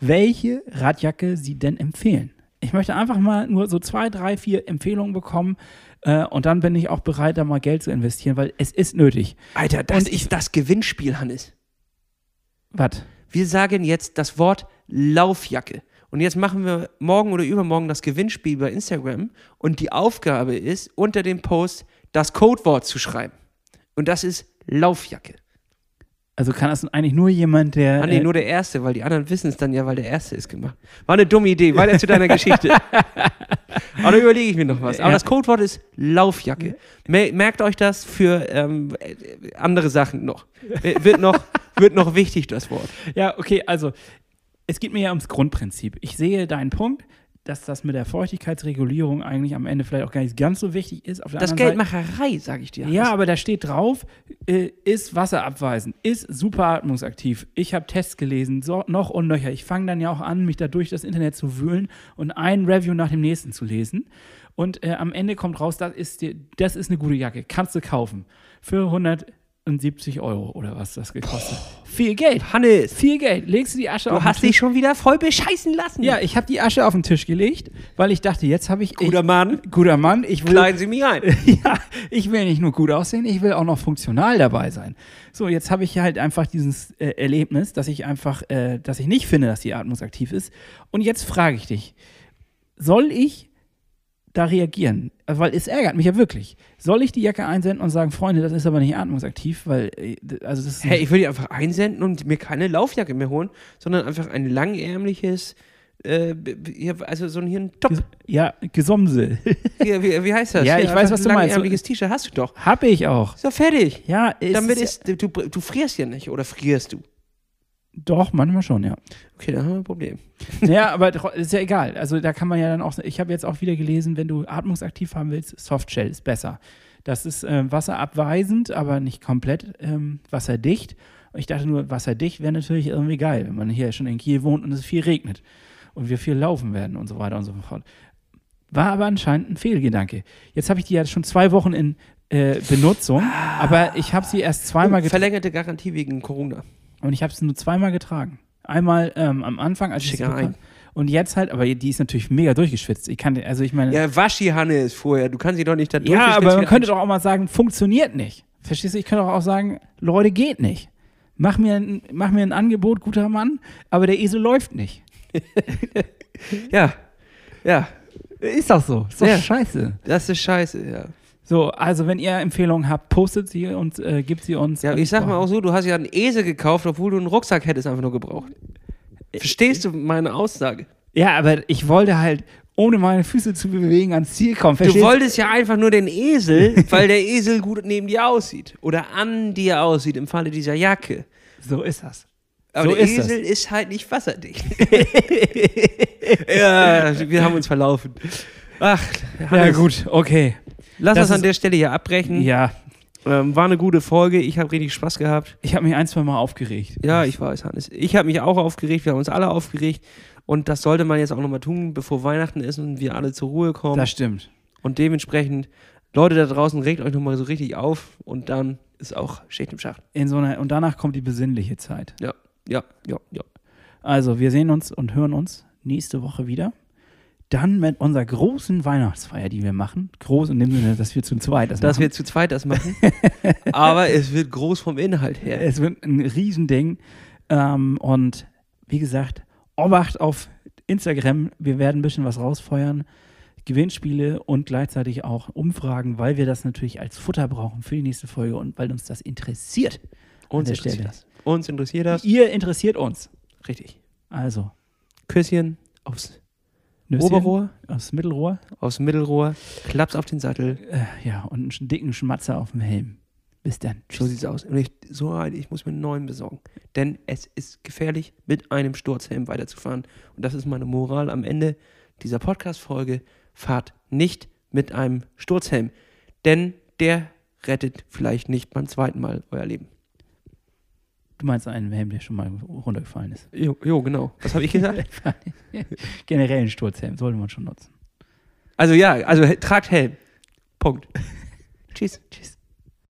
welche Radjacke sie denn empfehlen. Ich möchte einfach mal nur so zwei, drei, vier Empfehlungen bekommen äh, und dann bin ich auch bereit, da mal Geld zu investieren, weil es ist nötig. Alter, das Und ist das Gewinnspiel, Hannes. Was? Wir sagen jetzt das Wort Laufjacke. Und jetzt machen wir morgen oder übermorgen das Gewinnspiel bei Instagram. Und die Aufgabe ist, unter dem Post das Codewort zu schreiben. Und das ist Laufjacke. Also kann das eigentlich nur jemand, der. Ah, nee, äh, nur der Erste, weil die anderen wissen es dann ja, weil der Erste ist gemacht. War eine dumme Idee. Weiter zu deiner Geschichte. Aber da überlege ich mir noch was. Aber Ja. das Codewort ist Laufjacke. Mer merkt euch das für ähm, äh, andere Sachen noch. W- Wird noch, wird noch wichtig, das Wort. Ja, okay, also es geht mir ja ums Grundprinzip. Ich sehe deinen Punkt, dass das mit der Feuchtigkeitsregulierung eigentlich am Ende vielleicht auch gar nicht ganz so wichtig ist. Das Geldmacherei, sage ich dir. Ja, aber da steht drauf, äh, ist wasserabweisend, ist super atmungsaktiv. Ich habe Tests gelesen, so, noch und nöcher. Ich fange dann ja auch an, mich da durch das Internet zu wühlen und ein Review nach dem nächsten zu lesen. Und äh, am Ende kommt raus, das ist, dir, das ist eine gute Jacke, kannst du kaufen. Für 170 Euro oder was das gekostet. Viel Geld. Hannes, Viel Geld. Legst du die Asche auf du den hast Tisch? dich schon wieder voll bescheißen lassen. Ja, ich habe die Asche auf den Tisch gelegt, weil ich dachte, jetzt habe ich. Guter ich, Mann, Guter Mann. Ich will, kleiden Sie mich ein. ja, ich will nicht nur gut aussehen, ich will auch noch funktional dabei sein. So, jetzt habe ich halt einfach dieses äh, Erlebnis, dass ich einfach, äh, dass ich nicht finde, dass die atmungsaktiv ist. Und jetzt frage ich dich, soll ich da reagieren? Also, Weil es ärgert mich ja wirklich. Soll ich die Jacke einsenden und sagen, Freunde, das ist aber nicht atmungsaktiv, weil, äh, also das ist Hey, ich will die einfach einsenden und mir keine Laufjacke mehr holen, sondern einfach ein langärmliches, äh, also so ein hier ein Top. ja, Gesomsel. Wie, wie, wie heißt das? Ja, ich weiß, einfach was ein du meinst. Langärmliches T-Shirt hast du doch. Habe ich auch. So, fertig. Ja, es Damit ist, ist, du, du frierst ja nicht, oder frierst du? Doch manchmal schon, ja. Okay, dann haben wir ein Problem. ja, aber ist ja egal. Also da kann man ja dann auch, ich habe jetzt auch wieder gelesen, wenn du atmungsaktiv haben willst, Softshell ist besser. Das ist äh, wasserabweisend, aber nicht komplett ähm, wasserdicht. Ich dachte nur, wasserdicht wäre natürlich irgendwie geil, wenn man hier schon in Kiel wohnt und es viel regnet und wir viel laufen werden und so weiter und so fort. War aber anscheinend ein Fehlgedanke. Jetzt habe ich die ja schon zwei Wochen in äh, Benutzung, aber ich habe sie erst zweimal. Verlängerte Garantie wegen Corona. Und ich habe es nur zweimal getragen. Einmal ähm, am Anfang, als ich bekam. Und jetzt halt, aber die ist natürlich mega durchgeschwitzt. Ich kann, also ich meine, ja, Ja, wasch die Hannes vorher. Du kannst sie doch nicht da durch. aber man könnte doch auch mal sagen, funktioniert nicht. Verstehst du? Ich könnte doch auch sagen, Leute, geht nicht. Mach mir, ein, mach mir ein Angebot, guter Mann, aber der Esel läuft nicht. Ja, ja, Ist doch so. Ist doch Ja. scheiße. das ist scheiße, ja. So, also wenn ihr Empfehlungen habt, postet sie und äh, gibt sie uns. Ja, ich sag mal auch so, du hast ja einen Esel gekauft, obwohl du einen Rucksack hättest einfach nur gebraucht. Verstehst du meine Aussage? Ja, aber ich wollte halt, ohne meine Füße zu bewegen, ans Ziel kommen. Du Verstehst wolltest ja einfach nur den Esel, weil der Esel gut neben dir aussieht. Oder an dir aussieht, im Falle dieser Jacke. So ist das. Aber So der ist das. Esel ist halt nicht wasserdicht. ja, wir haben uns verlaufen. Ach, Ja, Hannes, gut, okay. Lass Das das an der Stelle hier abbrechen. Ja, Ähm, war eine gute Folge. Ich habe richtig Spaß gehabt. ich habe mich ein, zwei Mal aufgeregt. Ja, ich weiß, Hannes. Ich habe mich auch aufgeregt. Wir haben uns alle aufgeregt. Und das sollte man jetzt auch nochmal tun, bevor Weihnachten ist und wir alle zur Ruhe kommen. Das stimmt. Und dementsprechend, Leute da draußen, regt euch nochmal so richtig auf. Und dann ist auch Schicht im Schacht. In so einer, und danach kommt die besinnliche Zeit. Ja, ja, ja, ja. Also, wir sehen uns und hören uns nächste Woche wieder. Dann mit unserer großen Weihnachtsfeier, die wir machen. Groß in dem Sinne, dass wir zu zweit das Dass machen. wir zu zweit das machen. Aber es wird groß vom Inhalt her. Es wird ein Riesending. Ähm, und wie gesagt, Obacht auf Instagram. Wir werden ein bisschen was rausfeuern. Gewinnspiele und gleichzeitig auch Umfragen, weil wir das natürlich als Futter brauchen für die nächste Folge und weil uns das interessiert. Uns interessiert Stelle. das. Uns interessiert das. Ihr interessiert uns. Richtig. Also, Küsschen aufs Nüsschen Oberrohr, aufs Mittelrohr. aufs Mittelrohr, Klaps auf den Sattel. Äh, ja, und einen dicken Schmatzer auf dem Helm. Bis dann. So sieht's aus. Und ich, so ich muss mir einen neuen besorgen. Denn es ist gefährlich, mit einem Sturzhelm weiterzufahren. Und das ist meine Moral am Ende dieser Podcast-Folge. Fahrt nicht mit einem Sturzhelm. Denn der rettet vielleicht nicht beim zweiten Mal euer Leben. Du meinst einen Helm, der schon mal runtergefallen ist. Jo, jo genau. Was habe ich gesagt? Generell einen Sturzhelm sollte man schon nutzen. also ja, also tragt Helm. Punkt. Tschüss. Tschüss.